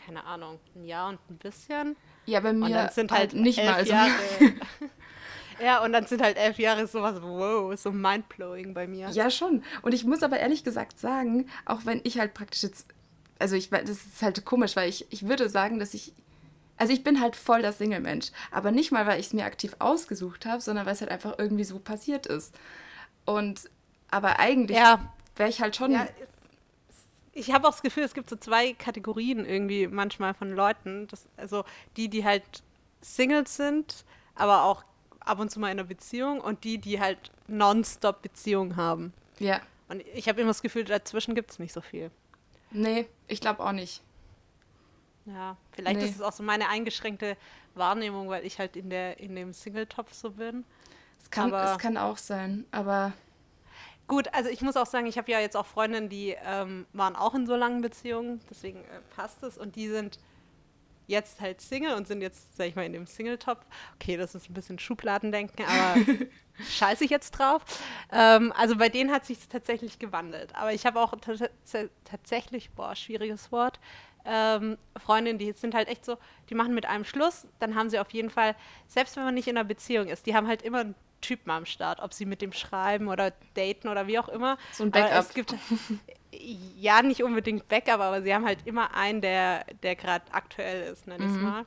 keine Ahnung, ein Jahr und ein bisschen. Ja, bei mir und dann sind halt, halt nicht mal so. Jahre. ja, und dann sind halt elf Jahre sowas, wow, so mindblowing bei mir. Ja, schon. Und ich muss aber ehrlich gesagt sagen, auch wenn ich halt praktisch jetzt, also ich, das ist halt komisch, weil ich, ich würde sagen, dass ich also ich bin halt voll der Single-Mensch. Aber nicht mal, weil ich es mir aktiv ausgesucht habe, sondern weil es halt einfach irgendwie so passiert ist. Und aber eigentlich ja. wäre ich halt schon. Ja, ich habe auch das Gefühl, es gibt so zwei Kategorien irgendwie manchmal von Leuten. Das, also die, die halt Singles sind, aber auch ab und zu mal in einer Beziehung und die, die halt nonstop Beziehungen haben. Ja. Und ich habe immer das Gefühl, dazwischen gibt es nicht so viel. Nee, ich glaube auch nicht. Ja, vielleicht nee. ist es auch so meine eingeschränkte Wahrnehmung, weil ich halt in, der, in dem Single-Topf so bin. Es kann, aber, es kann auch sein, aber. Gut, also ich muss auch sagen, ich habe ja jetzt auch Freundinnen, die ähm, waren auch in so langen Beziehungen, deswegen äh, passt es. Und die sind jetzt halt Single und sind jetzt, sag ich mal, in dem Single-Topf. Okay, das ist ein bisschen Schubladendenken, aber scheiße ich jetzt drauf. Ähm, also bei denen hat sich tatsächlich gewandelt. Aber ich habe auch tatsächlich, boah, schwieriges Wort, ähm, Freundinnen, die sind halt echt so, die machen mit einem Schluss, dann haben sie auf jeden Fall, selbst wenn man nicht in einer Beziehung ist, die haben halt immer einen Typen am Start, ob sie mit dem schreiben oder daten oder wie auch immer. So ein Backup. es gibt, ja, nicht unbedingt Backup, aber sie haben halt immer einen, der, der gerade aktuell ist, nenne ich es mhm. mal.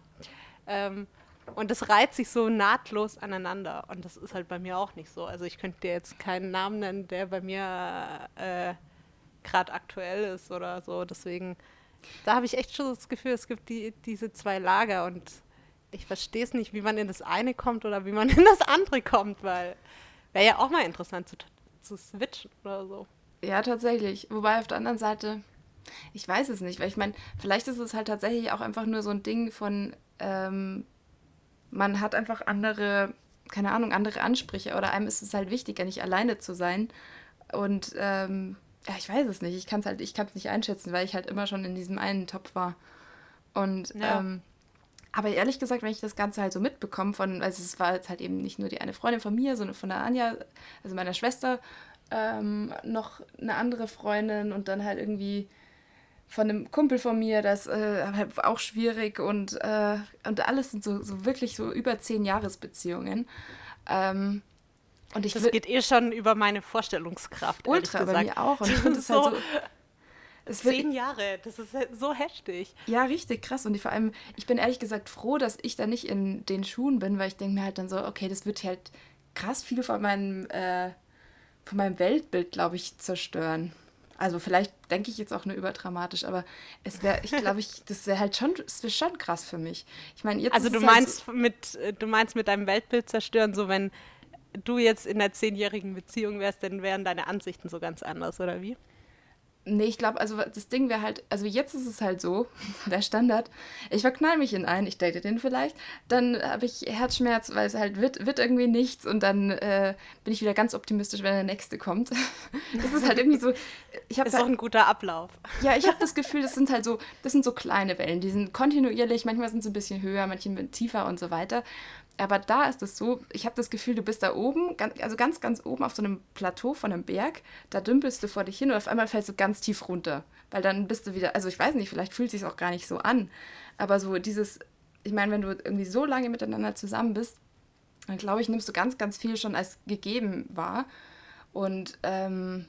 Ähm, und das reiht sich so nahtlos aneinander. Und das ist halt bei mir auch nicht so. Also ich könnte dir jetzt keinen Namen nennen, der bei mir äh, gerade aktuell ist oder so. Deswegen da habe ich echt schon das Gefühl, es gibt die, diese zwei Lager und ich verstehe es nicht, wie man in das eine kommt oder wie man in das andere kommt, weil wäre ja auch mal interessant zu, zu switchen oder so. Ja, tatsächlich. Wobei auf der anderen Seite, ich weiß es nicht, weil ich meine, vielleicht ist es halt tatsächlich auch einfach nur so ein Ding von, ähm, man hat einfach andere, keine Ahnung, andere Ansprüche oder einem ist es halt wichtiger, nicht alleine zu sein. Und ähm, ja, ich weiß es nicht. Ich kann es halt, ich kann es nicht einschätzen, weil ich halt immer schon in diesem einen Topf war. Und ja. ähm, aber ehrlich gesagt, wenn ich das Ganze halt so mitbekomme von, also es war jetzt halt eben nicht nur die eine Freundin von mir, sondern von der Anja, also meiner Schwester, ähm, noch eine andere Freundin und dann halt irgendwie von einem Kumpel von mir, das äh, halt auch schwierig und, äh, und alles sind so, so wirklich so über zehn Jahresbeziehungen. Ähm, und ich das geht eh schon über meine Vorstellungskraft. Ultra bei mir auch. Und ich finde es halt so. Zehn Jahre, das ist so heftig. Ja, richtig krass. Und vor allem, ich bin ehrlich gesagt froh, dass ich da nicht in den Schuhen bin, weil ich denke mir halt dann so, okay, das wird halt krass viel von meinem, äh, von meinem Weltbild, glaube ich, zerstören. Also vielleicht denke ich jetzt auch nur überdramatisch, aber es wäre, ich glaube, ich, das wäre halt schon, es wäre schon krass für mich. Ich meine, jetzt. Also du meinst halt so mit, äh, du meinst mit deinem Weltbild zerstören, so wenn du jetzt in einer zehnjährigen Beziehung wärst, dann wären deine Ansichten so ganz anders, oder wie? Nee, ich glaube, also das Ding wäre halt, also jetzt ist es halt so, der Standard, ich verknall mich in einen, ich date den vielleicht, dann habe ich Herzschmerz, weil es halt wird, wird irgendwie nichts und dann äh, bin ich wieder ganz optimistisch, wenn der nächste kommt. Das ist halt irgendwie so. Ich ist halt, auch ein guter Ablauf. Ja, ich habe das Gefühl, das sind halt so, das sind so kleine Wellen, die sind kontinuierlich, manchmal sind sie ein bisschen höher, manchmal tiefer und so weiter. Aber da ist es so, ich habe das Gefühl, du bist da oben, also ganz, ganz oben auf so einem Plateau von einem Berg, da dümpelst du vor dich hin und auf einmal fällst du ganz tief runter. Weil dann bist du wieder, also ich weiß nicht, vielleicht fühlt es sich auch gar nicht so an, aber so dieses, ich meine, wenn du irgendwie so lange miteinander zusammen bist, dann glaube ich, nimmst du ganz, ganz viel schon als gegeben wahr. Und ähm,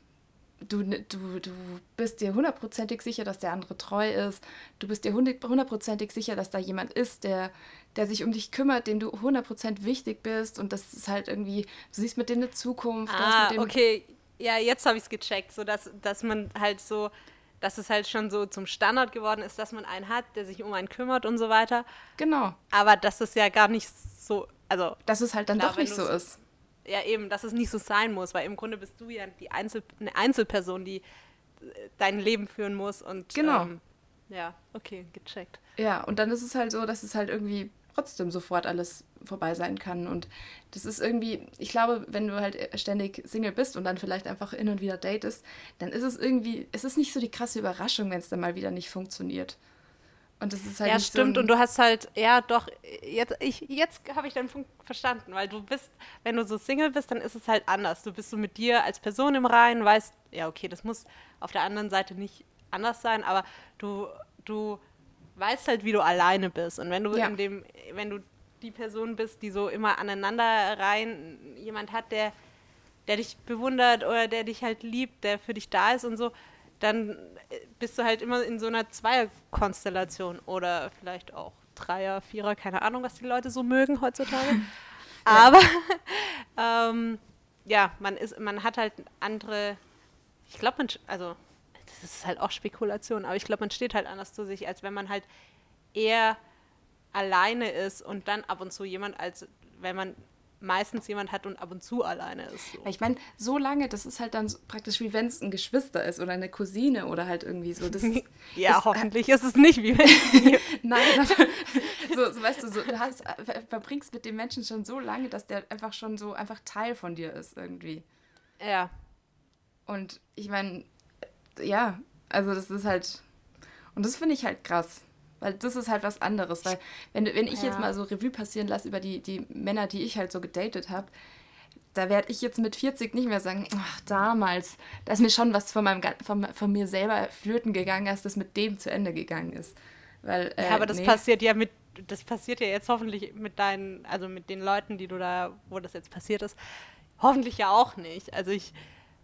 du, du, du bist dir hundertprozentig sicher, dass der andere treu ist. Du bist dir hundertprozentig sicher, dass da jemand ist, der, der sich um dich kümmert, dem du hundertprozentig wichtig bist. Und das ist halt irgendwie, du siehst mit dem eine Zukunft. Ah, okay. Ja, jetzt habe ich es gecheckt, so dass, dass man halt so, dass es halt schon so zum Standard geworden ist, dass man einen hat, der sich um einen kümmert und so weiter. Genau. Aber dass es ja gar nicht so, also. Dass es halt dann klar, doch nicht so ist ja eben, dass es nicht so sein muss, weil im Grunde bist du ja die Einzel eine Einzelperson, die äh, dein Leben führen muss und genau. Ähm, ja, okay, gecheckt. Ja, und dann ist es halt so, dass es halt irgendwie trotzdem sofort alles vorbei sein kann. Und das ist irgendwie, ich glaube, wenn du halt ständig Single bist und dann vielleicht einfach hin und wieder datest, dann ist es irgendwie, es ist nicht so die krasse Überraschung, wenn es dann mal wieder nicht funktioniert. Und das ist halt ja, stimmt. So und du hast halt, ja, doch, jetzt, jetzt habe ich deinen Punkt verstanden, weil du bist, wenn du so Single bist, dann ist es halt anders. Du bist so mit dir als Person im Reinen, weißt, ja, okay, das muss auf der anderen Seite nicht anders sein, aber du, du weißt halt, wie du alleine bist. Und wenn du ja. in dem, wenn du die Person bist, die so immer aneinander rein jemand hat, der, der dich bewundert oder der dich halt liebt, der für dich da ist und so, dann bist du halt immer in so einer Zweierkonstellation oder vielleicht auch Dreier, Vierer, keine Ahnung, was die Leute so mögen heutzutage. Aber ähm, ja, man ist, man hat halt andere, ich glaube, also das ist halt auch Spekulation, aber ich glaube, man steht halt anders zu sich, als wenn man halt eher alleine ist und dann ab und zu jemand, als wenn man meistens jemand hat und ab und zu alleine ist. So. Ich meine, so lange, das ist halt dann praktisch wie wenn es ein Geschwister ist oder eine Cousine oder halt irgendwie so. Das ja, ist, hoffentlich ist es nicht wie wenn. Nein, aber so, so, weißt du, so, du hast, verbringst mit dem Menschen schon so lange, dass der einfach schon so einfach Teil von dir ist irgendwie. Ja. Und ich meine, ja, also das ist halt. Und das finde ich halt krass. Weil das ist halt was anderes. Weil, wenn, wenn ich ja. jetzt mal so Revue passieren lasse über die, die Männer, die ich halt so gedatet habe, da werde ich jetzt mit 40 nicht mehr sagen, ach, damals, da ist mir schon was von, meinem, von, von mir selber flöten gegangen, als das mit dem zu Ende gegangen ist. Weil, äh, ja, aber das nee. passiert ja mit, das passiert ja jetzt hoffentlich mit deinen, also mit den Leuten, die du da, wo das jetzt passiert ist, hoffentlich ja auch nicht. Also ich,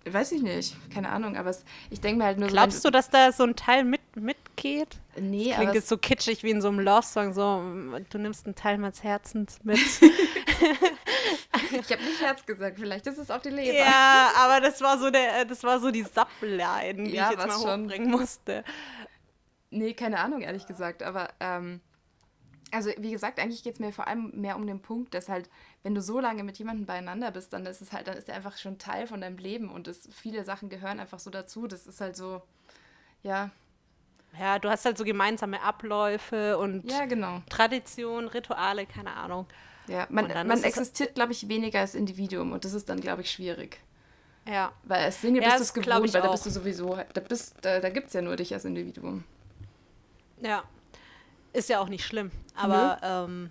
Weiß ich nicht, keine Ahnung, aber es, ich denke mir halt nur Glaubst so. Glaubst du, dass da so ein Teil mit, mitgeht? Nee, das klingt jetzt so kitschig wie in so einem Love-Song, so, du nimmst einen Teil meines Herzens mit. ich habe nicht Herz gesagt, vielleicht ist es auch die Leber. Ja, aber das war so der, das war so die Subline, die ja, ich jetzt mal hochbringen schon. musste. Nee, keine Ahnung, ehrlich gesagt, aber ähm, also wie gesagt, eigentlich geht es mir vor allem mehr um den Punkt, dass halt, wenn du so lange mit jemandem beieinander bist, dann ist es halt, dann ist er einfach schon Teil von deinem Leben und es, viele Sachen gehören einfach so dazu. Das ist halt so, ja. Ja, du hast halt so gemeinsame Abläufe und ja, genau. Tradition, Rituale, keine Ahnung. Ja, man, man existiert, glaube ich, weniger als Individuum und das ist dann, glaube ich, schwierig. Ja. Weil als Single ja, bist du es gewohnt, weil da bist du sowieso, da, da, da gibt es ja nur dich als Individuum. Ja, ist ja auch nicht schlimm. Aber ähm,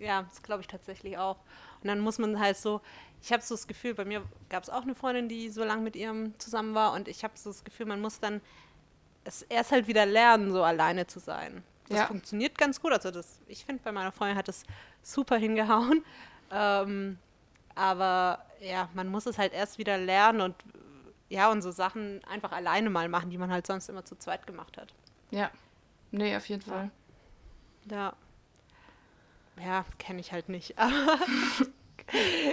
ja, das glaube ich tatsächlich auch. Und dann muss man halt so, ich habe so das Gefühl, bei mir gab es auch eine Freundin, die so lange mit ihrem zusammen war und ich habe so das Gefühl, man muss dann es erst halt wieder lernen, so alleine zu sein. Das ja. funktioniert ganz gut. Also das, ich finde, bei meiner Freundin hat das super hingehauen. Ähm, aber ja, man muss es halt erst wieder lernen und ja, und so Sachen einfach alleine mal machen, die man halt sonst immer zu zweit gemacht hat. Ja. Nee, auf jeden Fall. Ja. Ja, kenne ich halt nicht. Aber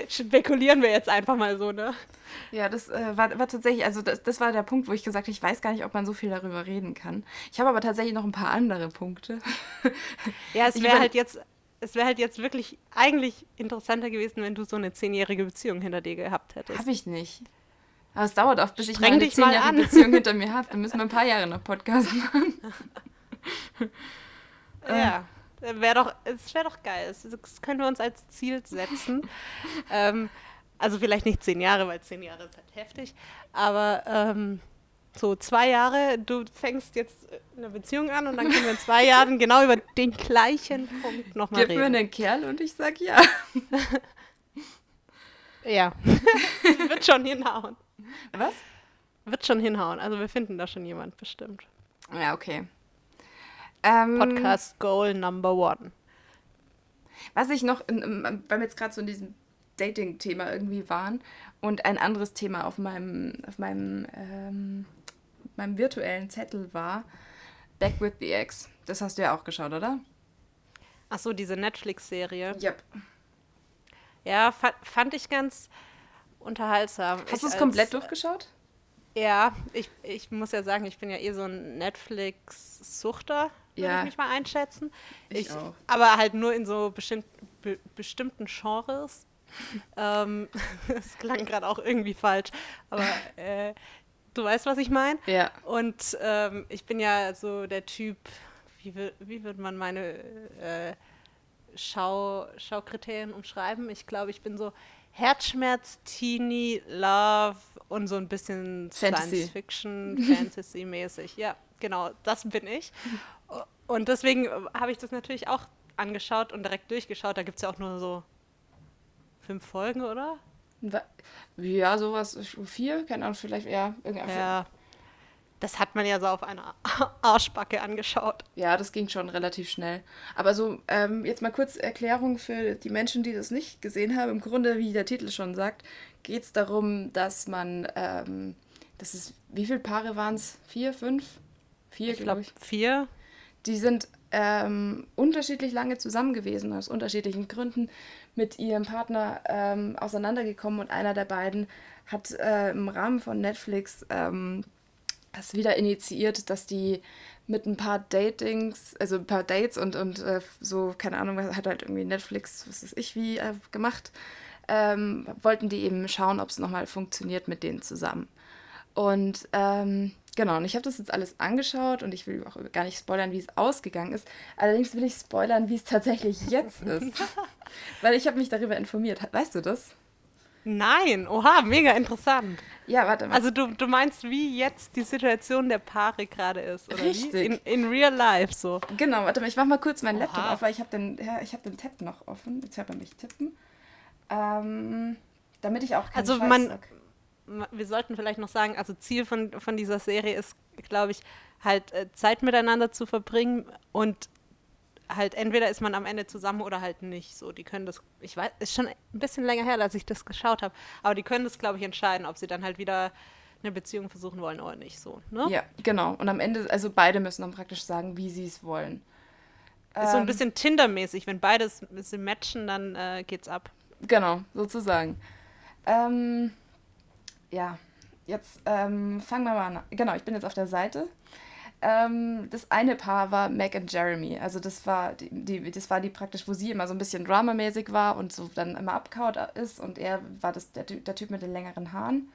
spekulieren wir jetzt einfach mal so, ne? Ja, das äh, war, war tatsächlich, also das, das war der Punkt, wo ich gesagt habe, ich weiß gar nicht, ob man so viel darüber reden kann. Ich habe aber tatsächlich noch ein paar andere Punkte. Ja, es wäre halt jetzt, es wäre halt jetzt wirklich eigentlich interessanter gewesen, wenn du so eine zehnjährige Beziehung hinter dir gehabt hättest. Habe ich nicht. Aber es dauert auch, bis ich Streng mal eine zehnjährige. Beziehung hinter mir habe. Dann müssen wir ein paar Jahre noch Podcast machen. Ja, wäre doch, es wäre doch geil. Das, können wir uns als Ziel setzen. ähm, also vielleicht nicht zehn Jahre, weil zehn Jahre ist halt heftig, aber ähm, so zwei Jahre, du fängst jetzt eine Beziehung an und dann können wir in zwei Jahren genau über den gleichen Punkt nochmal Gib mir reden. einen Kerl und ich sag ja. Ja, wird schon hinhauen. Was? Wird schon hinhauen. Also wir finden da schon jemand bestimmt. Ja, okay. Ähm, Podcast Goal Number One. Was ich noch, in, in, weil wir jetzt gerade so in diesem Dating-Thema irgendwie waren und ein anderes Thema auf meinem, auf meinem, ähm, meinem virtuellen Zettel war, Back with the Ex. Das hast du ja auch geschaut, oder? Ach so, diese Netflix-Serie. Yep. Ja, fa fand ich ganz unterhaltsam. Hast du es komplett durchgeschaut? Ja, ich, ich muss ja sagen, ich bin ja eh so ein Netflix-Suchter, würde Ja. ich mich mal einschätzen. Ich auch. Aber halt nur in so bestimmt, be bestimmten Genres. ähm, das klang gerade auch irgendwie falsch, aber äh, du weißt, was ich meine. Ja. Und ähm, ich bin ja so der Typ, wie, wie würde man meine äh, Schau, Schaukriterien umschreiben? Ich glaube, ich bin so Herzschmerz, Teenie, Love und so ein bisschen Fantasy. Science Fiction, Fantasy-mäßig. Ja, genau, das bin ich. Und deswegen äh, habe ich das natürlich auch angeschaut und direkt durchgeschaut. Da gibt es ja auch nur so fünf Folgen, oder? Ja, sowas. Vier? Keine Ahnung, vielleicht eher. Irgendein Ja. Das hat man ja so auf einer Arschbacke angeschaut. Ja, das ging schon relativ schnell. Aber so, ähm, jetzt mal kurz Erklärung für die Menschen, die das nicht gesehen haben. Im Grunde, wie der Titel schon sagt, geht es darum, dass man, ähm, das ist, wie viele Paare waren es? Vier, fünf? Vier, Ich glaube glaube ich. vier. Die sind ähm, unterschiedlich lange zusammen gewesen, aus unterschiedlichen Gründen mit ihrem Partner ähm, auseinandergekommen und einer der beiden hat äh, im Rahmen von Netflix ähm, das wieder initiiert, dass die mit ein paar Datings, also ein paar Dates und, und äh, so, keine Ahnung, hat halt irgendwie Netflix, was weiß ich, wie äh, gemacht, ähm, wollten die eben schauen, ob es nochmal funktioniert mit denen zusammen. Und ähm, genau, und ich habe das jetzt alles angeschaut und ich will auch gar nicht spoilern, wie es ausgegangen ist. Allerdings will ich spoilern, wie es tatsächlich jetzt ist. Weil ich habe mich darüber informiert. Weißt du das? Nein, oha, mega interessant. Ja, warte mal. Also du, du meinst, wie jetzt die Situation der Paare gerade ist, oder Richtig. wie? In, in real life so. Genau, warte mal, ich mach mal kurz meinen Laptop Oha. auf, weil ich habe den, ja, ich hab den Tab noch offen. Jetzt hört man mich tippen. Ähm, damit ich auch keinen Also Scheiß man- sag. Wir sollten vielleicht noch sagen, also Ziel von, von dieser Serie ist, glaube ich, halt äh, Zeit miteinander zu verbringen und halt entweder ist man am Ende zusammen oder halt nicht. So, die können das, ich weiß, ist schon ein bisschen länger her, als ich das geschaut habe, aber die können das, glaube ich, entscheiden, ob sie dann halt wieder eine Beziehung versuchen wollen oder nicht. So, ne? Ja, genau. Und am Ende, also beide müssen dann praktisch sagen, wie sie es wollen. Ist so ein Ähm, bisschen Tinder-mäßig. Wenn beides ein bisschen matchen, dann äh, geht's ab. Genau, sozusagen. Ähm, ja, jetzt ähm, fangen wir mal an. Genau, ich bin jetzt auf der Seite. Ähm, das eine Paar war Meg und Jeremy. Also das war die, die, das war die praktisch, wo sie immer so ein bisschen dramamäßig war und so dann immer abkaut ist und er war das der, der Typ mit den längeren Haaren.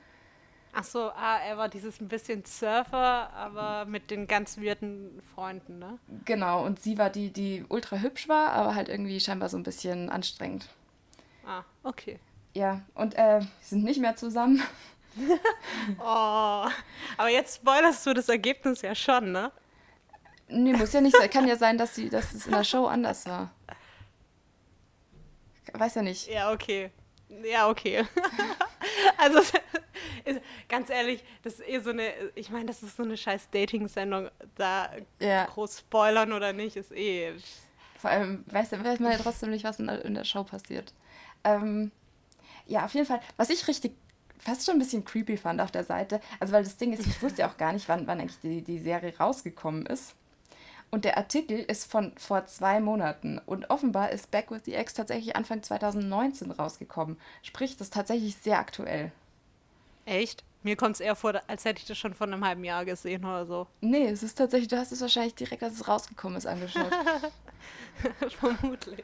Ach so, ah, er war dieses ein bisschen Surfer, aber mit den ganz weirden Freunden, ne? Genau, und sie war die, die ultra hübsch war, aber halt irgendwie scheinbar so ein bisschen anstrengend. Ah, okay. Ja, und äh, sie sind nicht mehr zusammen. Oh, aber jetzt spoilerst du das Ergebnis ja schon, ne? Nee, muss ja nicht sein. Kann ja sein, dass, sie, dass es in der Show anders war. Weiß ja nicht. Ja, okay. Ja, okay. also, ist- ganz ehrlich, das ist eh so eine, ich meine, das ist so eine scheiß Dating-Sendung. Da Ja. groß spoilern oder nicht, ist eh. Vor allem weiß, weiß man ja trotzdem nicht, was in der, in der Show passiert. Ähm, ja, auf jeden Fall. Was ich richtig fast schon ein bisschen creepy fand auf der Seite. Also weil das Ding ist, ich wusste ja auch gar nicht, wann, wann eigentlich die, die Serie rausgekommen ist. Und der Artikel ist von vor zwei Monaten. Und offenbar ist Back with the Ex tatsächlich Anfang 2019 rausgekommen. Sprich, das ist tatsächlich sehr aktuell. Echt? Mir kommt es eher vor, als hätte ich das schon vor einem halben Jahr gesehen oder so. Nee, es ist tatsächlich, du hast es wahrscheinlich direkt, als es rausgekommen ist, angeschaut. Vermutlich.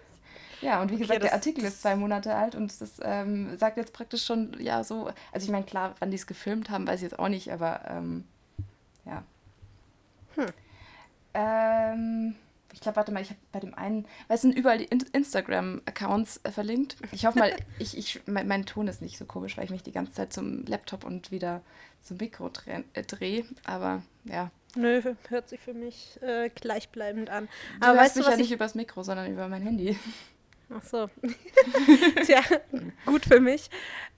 Ja, und wie gesagt, okay, der Artikel ist zwei Monate alt und das ähm, sagt jetzt praktisch schon, ja, so, also ich meine, klar, wann die es gefilmt haben, weiß ich jetzt auch nicht, aber ähm, ja. Hm. Ähm, ich glaube, warte mal, ich habe bei dem einen, weil es sind überall die In Instagram-Accounts äh, verlinkt. Ich hoffe mal, ich, ich, mein, mein, Ton ist nicht so komisch, weil ich mich die ganze Zeit zum Laptop und wieder zum Mikro drehe, äh, dreh, aber ja. Nö, hört sich für mich äh, gleichbleibend an. Du aber weißt du ja nicht übers Mikro, sondern über mein Handy. Ach so. Tja, gut für mich.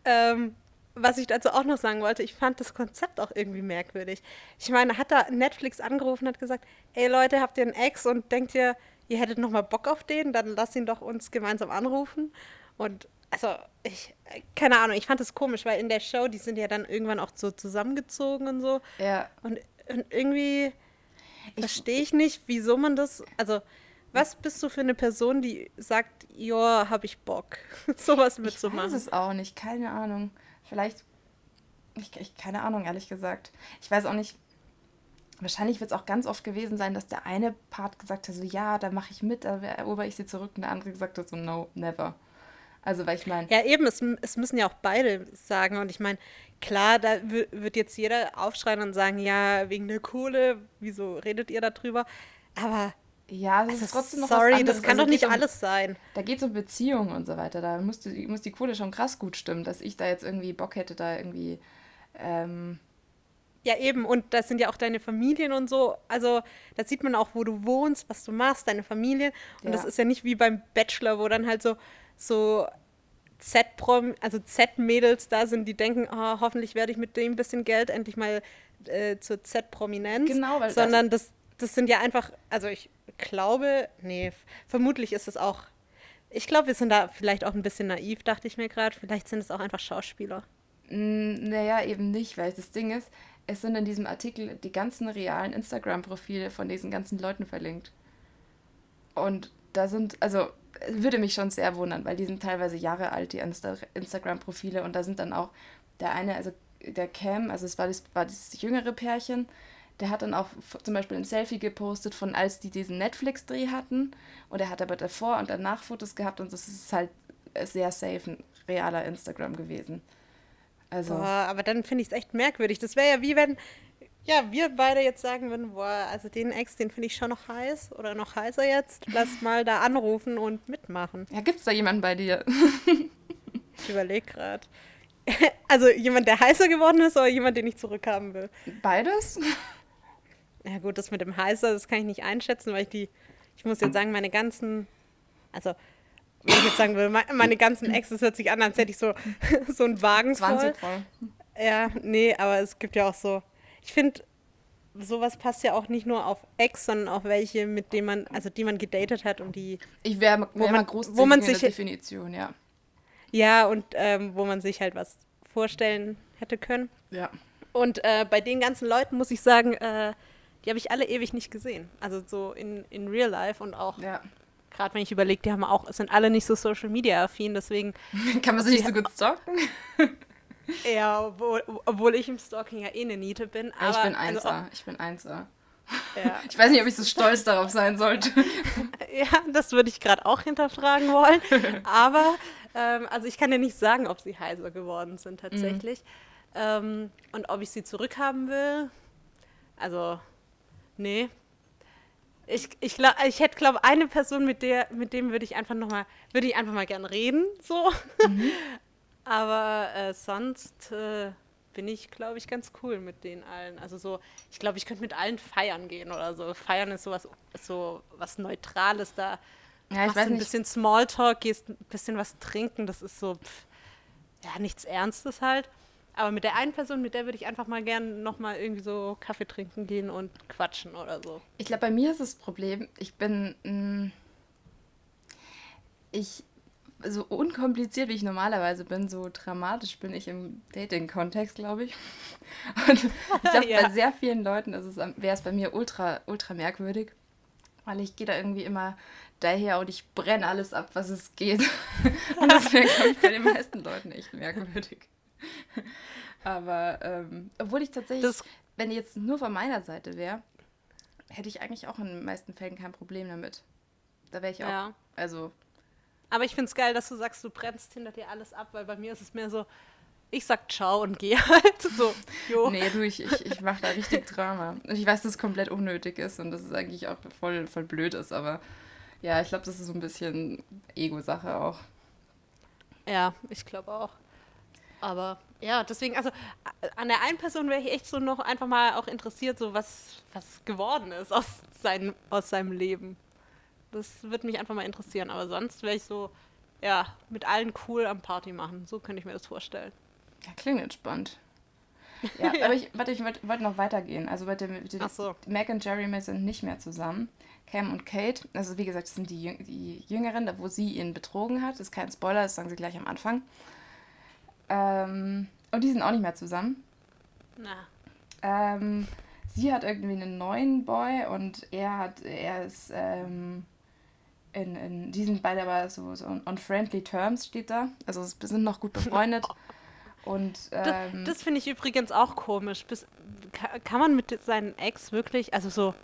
Ähm, was ich dazu auch noch sagen wollte, ich fand das Konzept auch irgendwie merkwürdig. Ich meine, hat da Netflix angerufen und hat gesagt, ey Leute, habt ihr einen Ex und denkt ihr, ihr hättet noch mal Bock auf den, dann lasst ihn doch uns gemeinsam anrufen. Und also, ich, keine Ahnung, ich fand das komisch, weil in der Show, die sind ja dann irgendwann auch so zusammengezogen und so. Ja. Und, und irgendwie verstehe ich nicht, wieso man das, also was bist du für eine Person, die sagt, ja, hab ich Bock, sowas mitzumachen? Ich weiß es auch nicht, keine Ahnung. Vielleicht, ich, ich, keine Ahnung, ehrlich gesagt. Ich weiß auch nicht, wahrscheinlich wird es auch ganz oft gewesen sein, dass der eine Part gesagt hat, so ja, da mache ich mit, da erober ich sie zurück und der andere gesagt hat, so no, never. Also, weil ich meine. Ja, eben, es, es müssen ja auch beide sagen. Und ich meine, klar, da wird jetzt jeder aufschreien und sagen, ja, wegen der Kohle, wieso redet ihr darüber? Aber ja, das also ist trotzdem noch sorry, was anderes. das kann also doch nicht um, alles sein. Da geht es um Beziehungen und so weiter. Da muss die, muss die Kohle schon krass gut stimmen, dass ich da jetzt irgendwie Bock hätte, da irgendwie. Ähm ja, eben. Und das sind ja auch deine Familien und so. Also, da sieht man auch, wo du wohnst, was du machst, deine Familie. Und ja. das ist ja nicht wie beim Bachelor, wo dann halt so, so Z-Prom, also Z-Mädels da sind, die denken, oh, hoffentlich werde ich mit dem bisschen Geld endlich mal äh, zur Z-Prominenz. Genau, weil Sondern das, das sind ja einfach, also ich glaube, nee, vermutlich ist es auch. Ich glaube, wir sind da vielleicht auch ein bisschen naiv, dachte ich mir gerade. Vielleicht sind es auch einfach Schauspieler. Naja, eben nicht, weil das Ding ist, es sind in diesem Artikel die ganzen realen Instagram-Profile von diesen ganzen Leuten verlinkt. Und da sind, also würde mich schon sehr wundern, weil die sind teilweise Jahre alt, die Insta Instagram-Profile. Und da sind dann auch der eine, also der Cam, also es war das, war das jüngere Pärchen, der hat dann auch zum Beispiel ein Selfie gepostet von als die diesen Netflix-Dreh hatten. Und er hat aber davor und danach Fotos gehabt und das ist halt sehr safe ein realer Instagram gewesen. Also. Boah, aber dann finde ich es echt merkwürdig. Das wäre ja wie wenn, ja, wir beide jetzt sagen würden, boah, also den Ex, den finde ich schon noch heiß oder noch heißer jetzt. Lass mal da anrufen und mitmachen. Ja, gibt es da jemanden bei dir? ich überlege gerade. Also jemand, der heißer geworden ist oder jemand, den ich zurückhaben will? Beides? Ja gut, das mit dem heißer, das kann ich nicht einschätzen, weil ich die, ich muss jetzt sagen, meine ganzen, also wenn ich jetzt sagen will, meine ganzen Exes hört sich an, als hätte ich so, so einen Wagen 20 voll. Ja, nee, aber es gibt ja auch so, ich finde, sowas passt ja auch nicht nur auf Ex, sondern auch welche, mit denen man, also die man gedatet hat und die. Ich wäre wär mal großzügig wo man sich, in der Definition, ja. Ja, und ähm, wo man sich halt was vorstellen hätte können. Ja. Und äh, bei den ganzen Leuten muss ich sagen, äh, die habe ich alle ewig nicht gesehen. Also so in, in real life und auch. Ja. Gerade wenn ich überlege, die haben auch, sind alle nicht so Social Media affin, deswegen. Kann man sie nicht so gut stalken? ja, obwohl, obwohl ich im Stalking ja eh eine Niete bin. Aber, ich bin also Einser, also, ich bin Einser. Ja. Ich weiß nicht, ob ich so stolz darauf sein sollte. Ja, das würde ich gerade auch hinterfragen wollen. Aber, ähm, also ich kann ja nicht sagen, ob sie heiser geworden sind tatsächlich. Mhm. Ähm, und ob ich sie zurückhaben will. Also, Nee. Ich, ich, ich hätte, glaube eine Person, mit der, mit dem würde ich einfach noch mal, würde ich einfach mal gern reden, so. Mhm. Aber äh, sonst äh, bin ich, glaube ich, ganz cool mit den allen. Also so, ich glaube, ich könnte mit allen feiern gehen oder so. Feiern ist sowas, so was Neutrales da. Ja, ich weiß ein nicht. bisschen Smalltalk, gehst ein bisschen was trinken, das ist so, pff, ja, nichts Ernstes halt. Aber mit der einen Person, mit der würde ich einfach mal gern nochmal irgendwie so Kaffee trinken gehen und quatschen oder so. Ich glaube, bei mir ist das Problem, ich bin. Mh, mm, ich so unkompliziert, wie ich normalerweise bin, so dramatisch bin ich im Dating-Kontext, glaube ich. Und ich glaube, ja. bei sehr vielen Leuten wäre es bei mir ultra, ultra merkwürdig, weil ich gehe da irgendwie immer daher und ich brenne alles ab, was es geht. Und das wäre, glaube ich, bei den meisten Leuten echt merkwürdig. Aber ähm, obwohl ich tatsächlich, das wenn jetzt nur von meiner Seite wäre, hätte ich eigentlich auch in den meisten Fällen kein Problem damit. Da wäre ich auch. Ja. Also. Aber ich finde es geil, dass du sagst, du brennst hinter dir alles ab, weil bei mir ist es mehr so, ich sag ciao und gehe halt so. Jo. Nee, du, ich, ich, ich mache da richtig Drama. Und ich weiß, dass es komplett unnötig ist und dass es eigentlich auch voll, voll blöd ist, aber ja, ich glaube, das ist so ein bisschen Ego-Sache auch. Ja, ich glaube auch. Aber ja, deswegen, also an der einen Person wäre ich echt so noch einfach mal auch interessiert, so was, was geworden ist aus, sein, aus seinem Leben. Das würde mich einfach mal interessieren. Aber sonst wäre ich so, ja, mit allen cool am Party machen. So könnte ich mir das vorstellen. Ja, klingt entspannt. Ja, ja. aber ich, warte, ich wollte wollt noch weitergehen. Also bei dem, Ach so. Mac und Jeremy sind nicht mehr zusammen. Cam und Kate, also wie gesagt, das sind die, die Jüngeren, wo sie ihn betrogen hat. Das ist kein Spoiler, das sagen sie gleich am Anfang. Ähm, und die sind auch nicht mehr zusammen. Na. Ähm, sie hat irgendwie einen neuen Boy und er hat, er ist, ähm, in, in, die sind beide aber so, so on friendly terms, steht da. Also sind noch gut befreundet. Und, ähm, das, das finde ich übrigens auch komisch. Bis, kann man mit seinen Ex wirklich, also so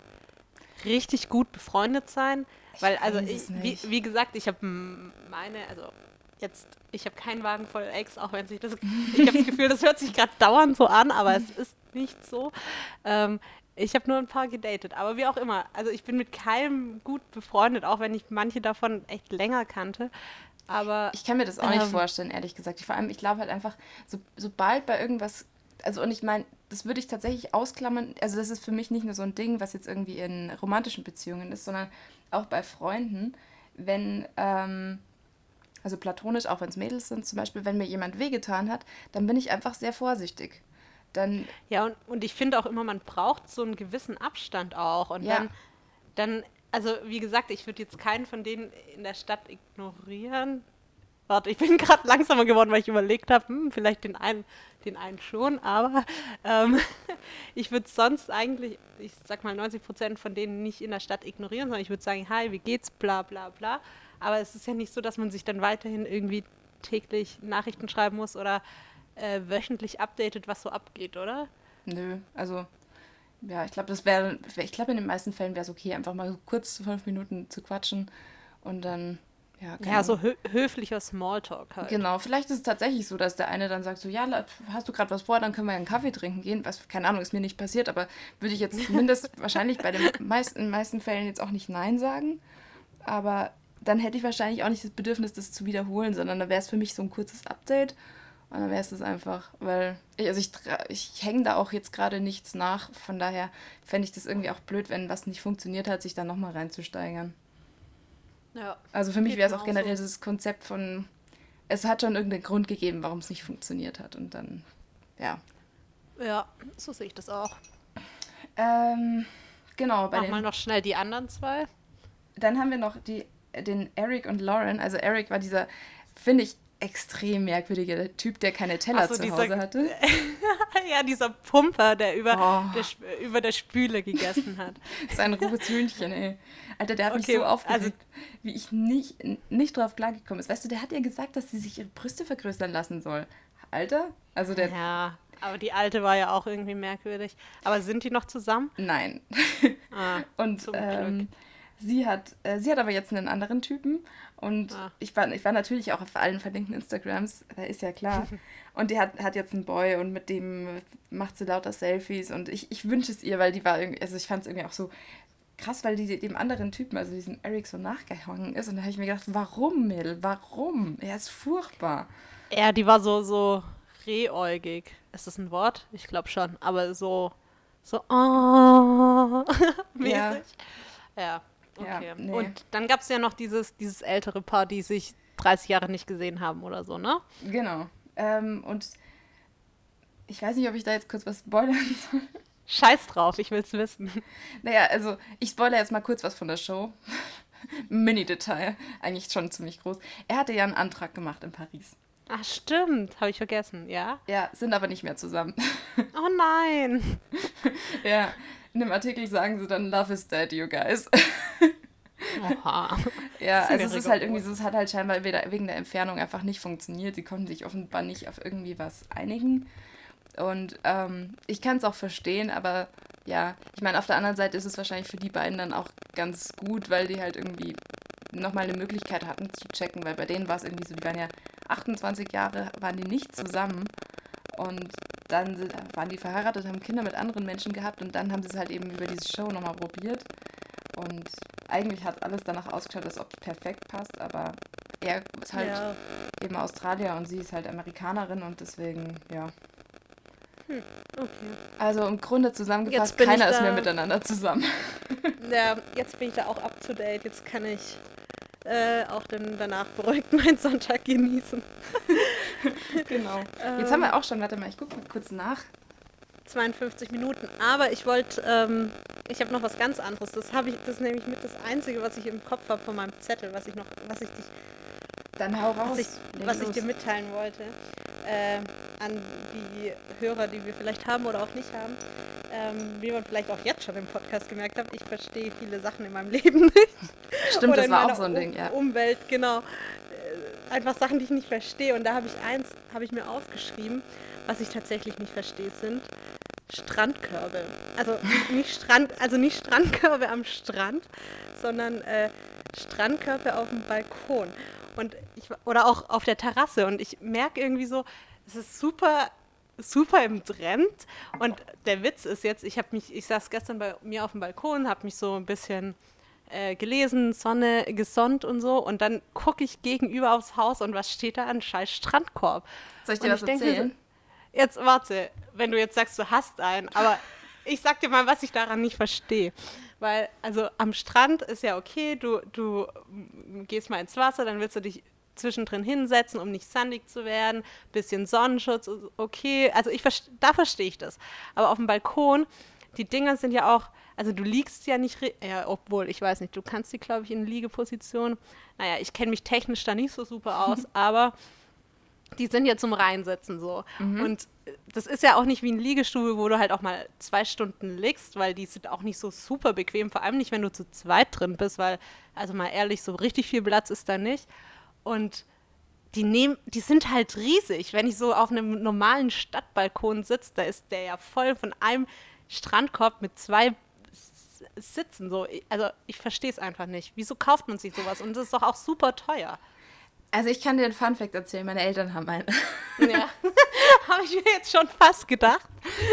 richtig gut befreundet sein? Weil, also ich, wie, wie gesagt, ich habe meine, also jetzt, ich habe keinen Wagen voll Ex, auch wenn sich das, ich habe das Gefühl, das hört sich gerade dauernd so an, aber es ist nicht so. Ähm, ich habe nur ein paar gedatet, aber wie auch immer. Also ich bin mit keinem gut befreundet, auch wenn ich manche davon echt länger kannte. Aber ich kann mir das auch ähm, nicht vorstellen, ehrlich gesagt. Vor allem, ich glaube halt einfach, so, sobald bei irgendwas, also und ich meine, das würde ich tatsächlich ausklammern. Also das ist für mich nicht nur so ein Ding, was jetzt irgendwie in romantischen Beziehungen ist, sondern auch bei Freunden, wenn ähm, also platonisch, auch wenn es Mädels sind, zum Beispiel, wenn mir jemand wehgetan hat, dann bin ich einfach sehr vorsichtig. Dann ja, und, und ich finde auch immer, man braucht so einen gewissen Abstand auch. Und ja. dann, dann, also wie gesagt, ich würde jetzt keinen von denen in der Stadt ignorieren. Warte, ich bin gerade langsamer geworden, weil ich überlegt habe, hm, vielleicht den einen, den einen schon, aber ähm, ich würde sonst eigentlich, ich sag mal, 90 Prozent von denen nicht in der Stadt ignorieren, sondern ich würde sagen, hi, wie geht's, bla bla bla. Aber es ist ja nicht so, dass man sich dann weiterhin irgendwie täglich Nachrichten schreiben muss oder äh, wöchentlich updatet, was so abgeht, oder? Nö, also ja, ich glaube, das wäre, ich glaube, in den meisten Fällen wäre es okay, einfach mal so kurz fünf Minuten zu quatschen und dann, ja. Ja, so hö höflicher Smalltalk halt. Genau, vielleicht ist es tatsächlich so, dass der eine dann sagt so, ja, hast du gerade was vor, dann können wir einen Kaffee trinken gehen, was, keine Ahnung, ist mir nicht passiert, aber würde ich jetzt zumindest wahrscheinlich bei den meisten, meisten Fällen jetzt auch nicht Nein sagen, aber dann hätte ich wahrscheinlich auch nicht das Bedürfnis, das zu wiederholen, sondern da wäre es für mich so ein kurzes Update und dann wäre es das einfach, weil ich, also ich, ich hänge da auch jetzt gerade nichts nach, von daher fände ich das irgendwie auch blöd, wenn was nicht funktioniert hat, sich da nochmal reinzusteigern. Ja. Also für mich wäre es auch generell so. dieses Konzept von, es hat schon irgendeinen Grund gegeben, warum es nicht funktioniert hat und dann, ja. Ja, so sehe ich das auch. Ähm, genau. Bei Mach mal noch schnell die anderen zwei. Dann haben wir noch die den Eric und Lauren. Also Eric war dieser, finde ich, extrem merkwürdige Typ, der keine Teller so, zu dieser, Hause hatte. ja, dieser Pumper, der über, oh. der, über der Spüle gegessen hat. Sein rohes Hühnchen, ey. Alter, der hat okay, mich so aufgeregt, also, wie ich nicht, nicht drauf klargekommen ist. Weißt du, der hat ja gesagt, dass sie sich ihre Brüste vergrößern lassen soll. Alter? Also der... Ja, aber die alte war ja auch irgendwie merkwürdig. Aber sind die noch zusammen? Nein. Ah, Und zum ähm, Glück Sie hat, äh, sie hat aber jetzt einen anderen Typen und ah. ich, war, ich war natürlich auch auf allen verlinkten Instagrams, da ist ja klar. und die hat, hat jetzt einen Boy und mit dem macht sie lauter Selfies und ich, ich wünsche es ihr, weil die war irgendwie, also ich fand es irgendwie auch so krass, weil die dem anderen Typen, also diesem Eric, so nachgehangen ist und da habe ich mir gedacht, warum, Mädel, warum? Er ist furchtbar. Ja, die war so, so rehäugig. Ist das ein Wort? Ich glaube schon, aber so, so, oh, mäßig. Ja. ja. Okay. Ja, nee. Und dann gab es ja noch dieses, dieses ältere Paar, die sich 30 Jahre nicht gesehen haben oder so, ne? Genau. Ähm, und ich weiß nicht, ob ich da jetzt kurz was spoilern soll. Scheiß drauf, ich will es wissen. Naja, also ich spoilere jetzt mal kurz was von der Show. Mini-Detail, eigentlich schon ziemlich groß. Er hatte ja einen Antrag gemacht in Paris. Ach, stimmt, habe ich vergessen, ja? Ja, sind aber nicht mehr zusammen. Oh nein. ja, in dem Artikel sagen sie dann, Love is dead, you guys. Oha. Ja, also es ist halt irgendwie so, es hat halt scheinbar wegen der Entfernung einfach nicht funktioniert. Sie konnten sich offenbar nicht auf irgendwie was einigen. Und ähm, ich kann es auch verstehen, aber ja, ich meine, auf der anderen Seite ist es wahrscheinlich für die beiden dann auch ganz gut, weil die halt irgendwie nochmal eine Möglichkeit hatten zu checken, weil bei denen war es irgendwie so, die waren ja 28 Jahre, waren die nicht zusammen und dann sind, waren die verheiratet, haben Kinder mit anderen Menschen gehabt und dann haben sie es halt eben über diese Show nochmal probiert und eigentlich hat alles danach ausgeschaut, als ob es perfekt passt, aber er ist halt ja. eben Australier und sie ist halt Amerikanerin und deswegen, ja. Hm, okay. Also im Grunde zusammengefasst, keiner ist mehr miteinander zusammen. Ja, jetzt bin ich da auch up to date. Jetzt kann ich äh, auch dann danach beruhigt meinen Sonntag genießen. genau. Jetzt haben wir auch schon, warte mal, ich gucke mal kurz nach. 52 Minuten. Aber ich wollte, ähm, ich habe noch was ganz anderes. Das habe ich, das ist nämlich mit das Einzige, was ich im Kopf habe von meinem Zettel, was ich noch, was ich dich, dann hau raus, was ich, was ich dir mitteilen wollte äh, an die Hörer, die wir vielleicht haben oder auch nicht haben. Ähm, wie man vielleicht auch jetzt schon im Podcast gemerkt hat, ich verstehe viele Sachen in meinem Leben nicht. Stimmt, oder das war auch so ein Ding, ja. Umwelt, genau. Äh, einfach Sachen, die ich nicht verstehe. Und da habe ich eins, habe ich mir aufgeschrieben, was ich tatsächlich nicht verstehe, sind Strandkörbe. Also nicht Strand, also nicht Strandkörbe am Strand, sondern äh, Strandkörbe auf dem Balkon. Und ich, oder auch auf der Terrasse. Und ich merke irgendwie so, es ist super, super im Trend. Und der Witz ist jetzt, ich habe mich, ich saß gestern bei mir auf dem Balkon, habe mich so ein bisschen äh, gelesen, Sonne gesonnt und so. Und dann gucke ich gegenüber aufs Haus und was steht da an? Scheiß Strandkorb. Soll ich dir was erzählen? Denke, jetzt warte, wenn du jetzt sagst, du hast einen, aber ich sag dir mal, was ich daran nicht verstehe. Weil, also am Strand ist ja okay, du, du gehst mal ins Wasser, dann willst du dich zwischendrin hinsetzen, um nicht sandig zu werden. Bisschen Sonnenschutz, okay. Also ich da verstehe ich das. Aber auf dem Balkon, die Dinger sind ja auch, also du liegst ja nicht, ja, obwohl, ich weiß nicht, du kannst die, glaube ich, in Liegeposition. Naja, ich kenne mich technisch da nicht so super aus, aber die sind ja zum Reinsetzen so. Mhm. Und das ist ja auch nicht wie ein Liegestuhl, wo du halt auch mal zwei Stunden liegst, weil die sind auch nicht so super bequem, vor allem nicht, wenn du zu zweit drin bist, weil, also mal ehrlich, so richtig viel Platz ist da nicht. Und die nehmen, die sind halt riesig. Wenn ich so auf einem normalen Stadtbalkon sitze, da ist der ja voll von einem Strandkorb mit zwei Sitzen. So. Also ich verstehe es einfach nicht. Wieso kauft man sich sowas? Und das ist doch auch super teuer. Also ich kann dir einen Funfact erzählen, meine Eltern haben einen. Ja, habe ich mir jetzt schon fast gedacht.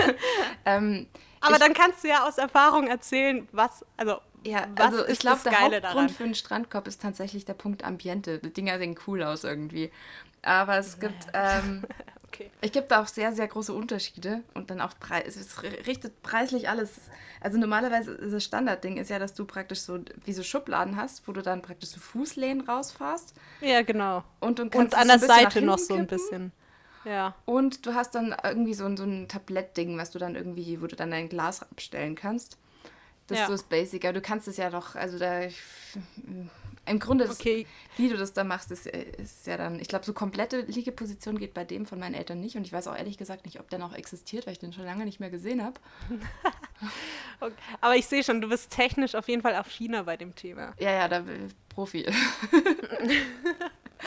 ähm, Aber dann kannst du ja aus Erfahrung erzählen, was, also ja, was also ich glaube, der Hauptgrund daran? für einen Strandkorb ist tatsächlich der Punkt Ambiente. Die Dinger sehen cool aus irgendwie. Aber es gibt, ähm, okay. es gibt auch sehr, sehr große Unterschiede und dann auch Preis. Es richtet preislich alles. Also normalerweise das Standardding ist ja, dass du praktisch so wie so Schubladen hast, wo du dann praktisch so Fußlehnen rausfährst. Ja, genau. Und, und an der Seite noch so ein bisschen. Ja. Und du hast dann irgendwie so, so ein Tablettding, was du dann irgendwie, wo du dann dein Glas abstellen kannst. Das ja. ist so das Basic. Aber du kannst es ja doch, also da. Im Grunde, das, okay. wie du das da machst, ist, ist ja dann. Ich glaube, so komplette Liegeposition geht bei dem von meinen Eltern nicht. Und ich weiß auch ehrlich gesagt nicht, ob der noch existiert, weil ich den schon lange nicht mehr gesehen habe. okay. Aber ich sehe schon, du bist technisch auf jeden Fall affiner bei dem Thema. Ja, ja, da Profi.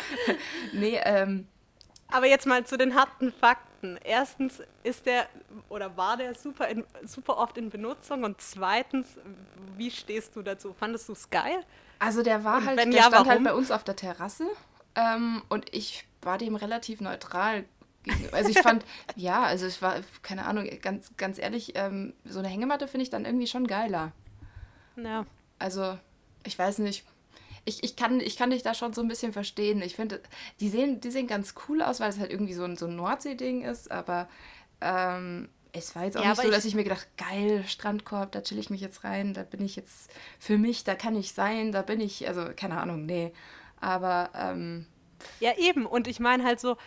nee, ähm, aber jetzt mal zu den harten Fakten. Erstens ist der oder war der super, in, super oft in Benutzung und zweitens, wie stehst du dazu? Fandest du es geil? Also der war halt, der ja, stand halt warum? halt bei uns auf der Terrasse ähm, und ich war dem relativ neutral also ich fand, ja, also ich war, keine Ahnung, ganz, ganz ehrlich, ähm, so eine Hängematte finde ich dann irgendwie schon geiler. Ja. Also, ich weiß nicht, ich, ich, kann, ich kann dich da schon so ein bisschen verstehen. Ich finde, die sehen, die sehen ganz cool aus, weil es halt irgendwie so ein, so ein Nordsee-Ding ist, aber ähm, es war jetzt auch ja, nicht so, dass ich mir gedacht, geil, Strandkorb, da chill ich mich jetzt rein, da bin ich jetzt für mich, da kann ich sein, da bin ich, also keine Ahnung, nee. Aber ähm, Ja, eben. Und ich meine halt so,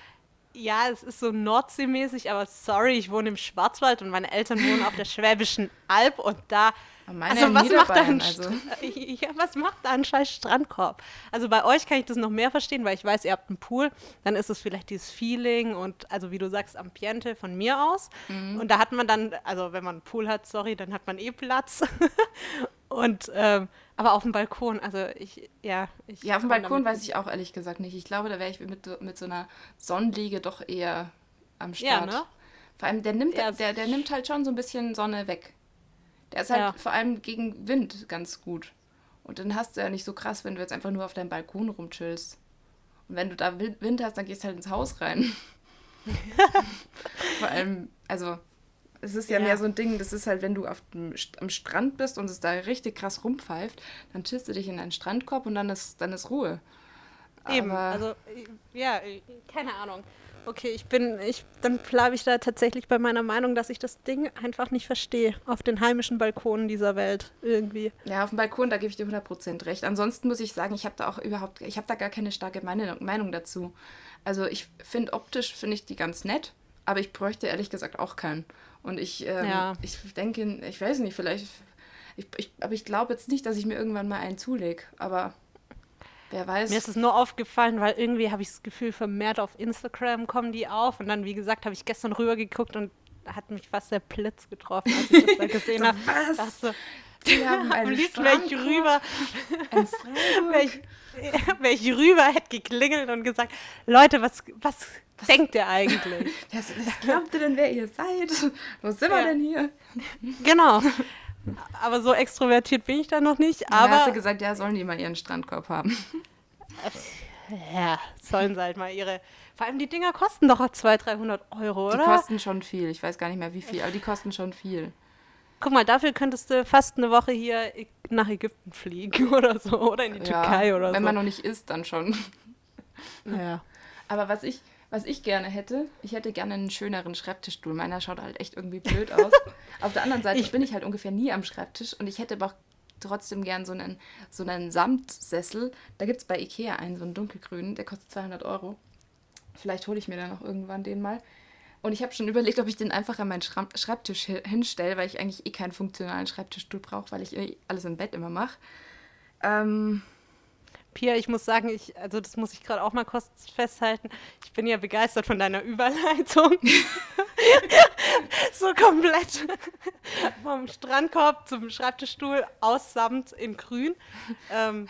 ja, es ist so Nordseemäßig, aber sorry, ich wohne im Schwarzwald und meine Eltern wohnen auf der Schwäbischen Alb und da also was macht, da ein also. ja, was macht da ein scheiß Strandkorb? Also bei euch kann ich das noch mehr verstehen, weil ich weiß, ihr habt einen Pool, dann ist es vielleicht dieses Feeling und also wie du sagst, Ambiente von mir aus. Mhm. Und da hat man dann, also wenn man einen Pool hat, sorry, dann hat man eh Platz. und ähm, aber auf dem Balkon, also ich, ja. Ich ja, auf dem Balkon weiß ich auch ehrlich gesagt nicht. Ich glaube, da wäre ich mit, mit so einer Sonnenliege doch eher am Start. Ja, ne? Vor allem, der nimmt, ja, der, der nimmt halt schon so ein bisschen Sonne weg. Der ist halt ja. vor allem gegen Wind ganz gut. Und dann hast du ja nicht so krass, wenn du jetzt einfach nur auf deinem Balkon rumchillst. Und wenn du da Wind hast, dann gehst du halt ins Haus rein. vor allem, also, es ist ja, ja, mehr so ein Ding, das ist halt, wenn du auf dem, am Strand bist und es da richtig krass rumpfeift, dann chillst du dich in einen Strandkorb und dann ist, dann ist Ruhe. Eben, Aber also, ja, keine Ahnung. Okay, ich bin, ich, dann bleibe ich da tatsächlich bei meiner Meinung, dass ich das Ding einfach nicht verstehe. Auf den heimischen Balkonen dieser Welt irgendwie. Ja, auf dem Balkon, da gebe ich dir 100% recht. Ansonsten muss ich sagen, ich habe da auch überhaupt, ich habe da gar keine starke Meinung, Meinung dazu. Also ich finde optisch, finde ich die ganz nett, aber ich bräuchte ehrlich gesagt auch keinen. Und ich, ähm, ja. ich denke, ich weiß nicht, vielleicht, ich, ich, aber ich glaube jetzt nicht, dass ich mir irgendwann mal einen zulege. Aber Wer weiß. Mir ist es nur aufgefallen, weil irgendwie habe ich das Gefühl, vermehrt auf Instagram kommen die auf. Und dann, wie gesagt, habe ich gestern rübergeguckt und hat mich fast der Blitz getroffen, als ich das da gesehen habe. Was? Die haben einen Am liebsten wäre ich rüber. wäre ich, wär ich rüber, hätte geklingelt und gesagt, Leute, was, was, was denkt ihr eigentlich? Was, was glaubt ihr denn, wer ihr seid? Wo sind ja. wir denn hier? Genau. Aber so extrovertiert bin ich da noch nicht. Aber hast du gesagt, ja, sollen die mal ihren Strandkorb haben? Ja, sollen sie halt mal ihre. Vor allem die Dinger kosten doch 200, 300 Euro, oder? Die kosten schon viel. Ich weiß gar nicht mehr wie viel, aber die kosten schon viel. Guck mal, dafür könntest du fast eine Woche hier nach Ägypten fliegen oder so. Oder in die ja, Türkei oder wenn so. Wenn man noch nicht isst, dann schon. Ja. Aber was ich, was ich gerne hätte, ich hätte gerne einen schöneren Schreibtischstuhl. Meiner schaut halt echt irgendwie blöd aus. Auf der anderen Seite ich bin ich halt ungefähr nie am Schreibtisch und ich hätte aber auch trotzdem gern so einen, so einen Samtsessel. Da gibt es bei Ikea einen, so einen dunkelgrünen, der kostet 200 Euro. Vielleicht hole ich mir dann noch irgendwann den mal. Und ich habe schon überlegt, ob ich den einfach an meinen Schreibtisch hinstelle, weil ich eigentlich eh keinen funktionalen Schreibtischstuhl brauche, weil ich eh alles im Bett immer mache. Ähm, Pia, ich muss sagen, ich, also das muss ich gerade auch mal kurz festhalten. Ich bin ja begeistert von deiner Überleitung. so komplett vom Strandkorb zum Schreibtischstuhl aus Samt in Grün. Ähm,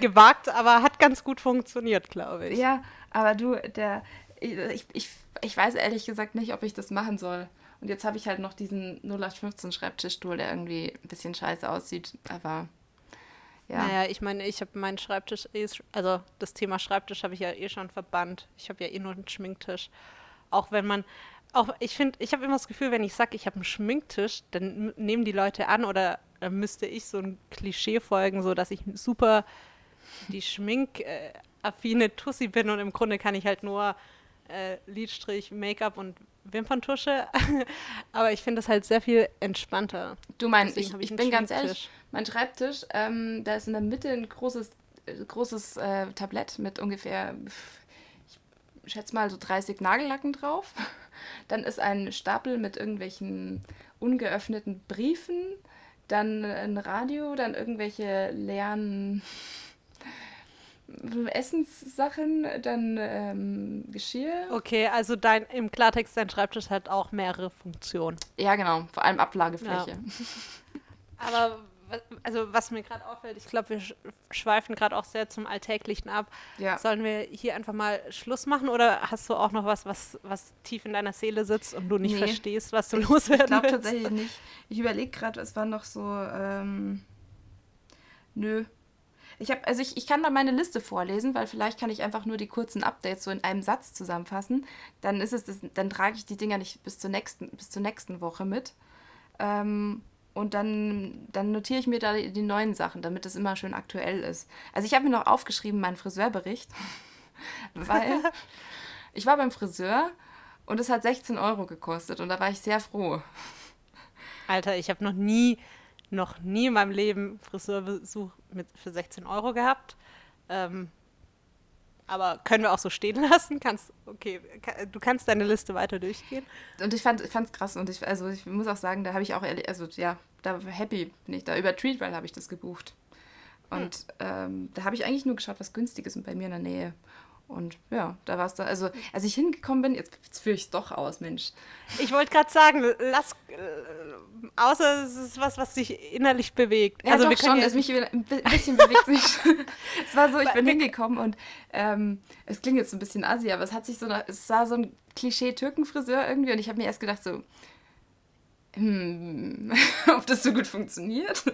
gewagt, aber hat ganz gut funktioniert, glaube ich. Ja, aber du, der, ich, ich, ich weiß ehrlich gesagt nicht, ob ich das machen soll. Und jetzt habe ich halt noch diesen 0815 Schreibtischstuhl, der irgendwie ein bisschen scheiße aussieht, aber ja. Naja, ich meine, ich habe meinen Schreibtisch, eh, also das Thema Schreibtisch habe ich ja eh schon verbannt. Ich habe ja eh nur einen Schminktisch. Auch wenn man, auch ich finde, ich habe immer das Gefühl, wenn ich sage, ich habe einen Schminktisch, dann nehmen die Leute an oder dann müsste ich so ein Klischee folgen, so dass ich super die schminkaffine Tussi bin und im Grunde kann ich halt nur äh, Lidstrich, Make-up und Wimperntusche. Aber ich finde das halt sehr viel entspannter. Du meinst, ich, ich, ich bin ganz ehrlich, mein Schreibtisch, ähm, da ist in der Mitte ein großes, großes äh, Tablett mit ungefähr, ich schätze mal so 30 Nagellacken drauf. Dann ist ein Stapel mit irgendwelchen ungeöffneten Briefen, dann ein Radio, dann irgendwelche leeren Essenssachen, dann ähm, Geschirr. Okay, also dein im Klartext dein Schreibtisch hat auch mehrere Funktionen. Ja, genau, vor allem Ablagefläche. Ja. Aber also was mir gerade auffällt, ich glaube, wir schweifen gerade auch sehr zum Alltäglichen ab. Ja. Sollen wir hier einfach mal Schluss machen oder hast du auch noch was, was, was tief in deiner Seele sitzt und du nicht nee. verstehst, was du loswerden Ich glaube tatsächlich nicht. Ich überlege gerade, es war noch so, ähm, nö. Ich habe, also ich, ich kann da meine Liste vorlesen, weil vielleicht kann ich einfach nur die kurzen Updates so in einem Satz zusammenfassen. Dann ist es, das, dann trage ich die Dinger nicht bis zur nächsten, bis zur nächsten Woche mit. Ähm, und dann, dann notiere ich mir da die, die neuen Sachen, damit es immer schön aktuell ist. Also ich habe mir noch aufgeschrieben, meinen Friseurbericht, weil ich war beim Friseur und es hat 16 Euro gekostet und da war ich sehr froh. Alter, ich habe noch nie, noch nie in meinem Leben Friseurbesuch mit, für 16 Euro gehabt. Ähm, Aber können wir auch so stehen lassen? Kannst, okay, du kannst deine Liste weiter durchgehen. Und ich fand es krass und ich, also ich muss auch sagen, da habe ich auch, also ja, da happy bin ich da. Über Treatwell habe ich das gebucht. Und hm. ähm, da habe ich eigentlich nur geschaut, was günstig ist und bei mir in der Nähe. Und ja, da war es dann, also als ich hingekommen bin, jetzt, jetzt führe ich es doch aus, Mensch. Ich wollte gerade sagen, lass, äh, außer es ist was, was dich innerlich bewegt. Ja, also doch wir schon, es mich ein bisschen bewegt sich. es war so, ich bin hingekommen und ähm, es klingt jetzt ein bisschen assi, aber es hat sich so, eine, es war so ein Klischee-Türkenfriseur irgendwie und ich habe mir erst gedacht so, hm, ob das so gut funktioniert.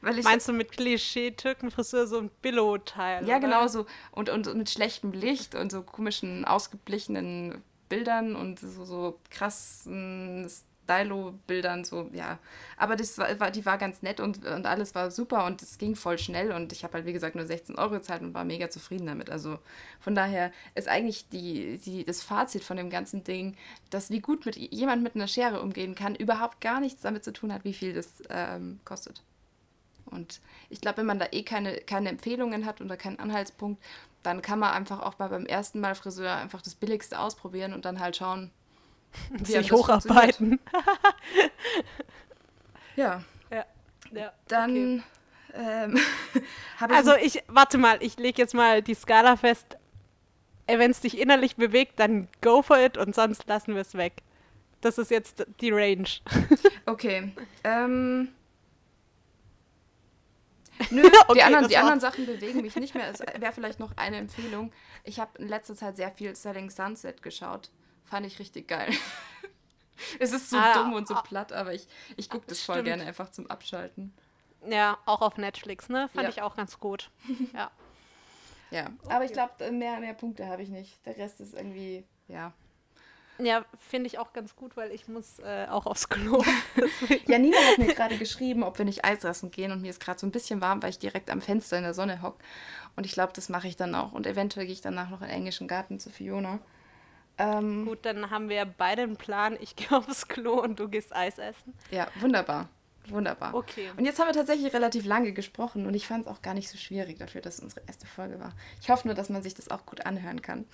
Weil ich Meinst du mit Klischee-Türkenfriseur so ein Billo-Teil? Ja, oder? genau so. Und, und mit schlechtem Licht und so komischen, ausgeblichenen Bildern und so, so krassen Stylo-Bildern, so, ja. Aber das war, die war ganz nett und, und alles war super und es ging voll schnell und ich habe halt, wie gesagt, nur 16 Euro gezahlt und war mega zufrieden damit. Also von daher ist eigentlich die, die, das Fazit von dem ganzen Ding, dass wie gut mit jemand mit einer Schere umgehen kann, überhaupt gar nichts damit zu tun hat, wie viel das ähm, kostet. Und ich glaube, wenn man da eh keine, keine Empfehlungen hat oder keinen Anhaltspunkt, dann kann man einfach auch mal beim ersten Mal Friseur einfach das Billigste ausprobieren und dann halt schauen, sich hocharbeiten. ja. Ja. ja. Dann. Okay. Ähm, also ich, warte mal, ich lege jetzt mal die Skala fest. Wenn es dich innerlich bewegt, dann go for it und sonst lassen wir es weg. Das ist jetzt die Range. okay. Ähm, Nö, okay, die, anderen, die anderen Sachen bewegen mich nicht mehr. Es wäre vielleicht noch eine Empfehlung. Ich habe in letzter Zeit sehr viel Selling Sunset geschaut. Fand ich richtig geil. es ist so ah, dumm und so ah, platt, aber ich, ich gucke das voll gerne einfach zum Abschalten. Ja, auch auf Netflix, ne? Fand ja. ich auch ganz gut. Ja. ja, okay. aber ich glaube, mehr, mehr Punkte habe ich nicht. Der Rest ist irgendwie, ja. Ja, finde ich auch ganz gut, weil ich muss äh, auch aufs Klo. ja, Nina hat mir gerade geschrieben, ob wir nicht Eis essen gehen und mir ist gerade so ein bisschen warm, weil ich direkt am Fenster in der Sonne hocke. Und ich glaube, das mache ich dann auch. Und eventuell gehe ich danach noch in den englischen Garten zu Fiona. Ähm, Gut, dann haben wir beide einen Plan. Ich gehe aufs Klo und du gehst Eis essen. Ja, wunderbar. Wunderbar. Okay. Und jetzt haben wir tatsächlich relativ lange gesprochen und ich fand es auch gar nicht so schwierig dafür, dass es unsere erste Folge war. Ich hoffe nur, dass man sich das auch gut anhören kann.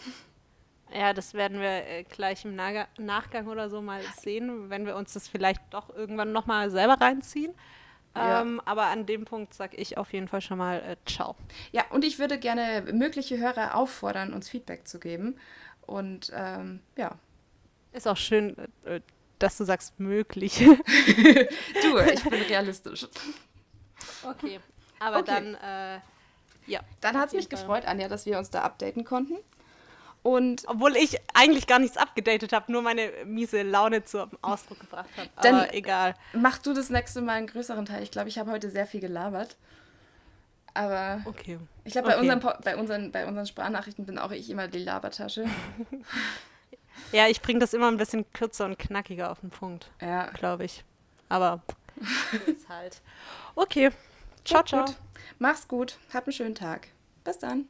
Ja, das werden wir äh, gleich im Nach Nachgang oder so mal sehen, wenn wir uns das vielleicht doch irgendwann nochmal selber reinziehen. Ja. Ähm, aber an dem Punkt sage ich auf jeden Fall schon mal äh, Ciao. Ja, und ich würde gerne mögliche Hörer auffordern, uns Feedback zu geben. Und ähm, ja. Ist auch schön, äh, dass du sagst, möglich. du, ich bin realistisch. Okay, aber okay. dann, äh, ja. Dann hat es mich Fall. gefreut, Anja, dass wir uns da updaten konnten. Und Obwohl ich eigentlich gar nichts abgedatet habe, nur meine miese Laune zum Ausdruck gebracht habe. Dann egal. Mach du das nächste Mal einen größeren Teil. Ich glaube, ich habe heute sehr viel gelabert. Aber okay. ich glaube, bei, okay. unseren, bei, unseren, bei unseren Sprachnachrichten bin auch ich immer die Labertasche. ja, ich bringe das immer ein bisschen kürzer und knackiger auf den Punkt. Ja. Glaube ich. Aber ist halt. Okay. Ciao, ciao. Gut. Mach's gut. Hab einen schönen Tag. Bis dann.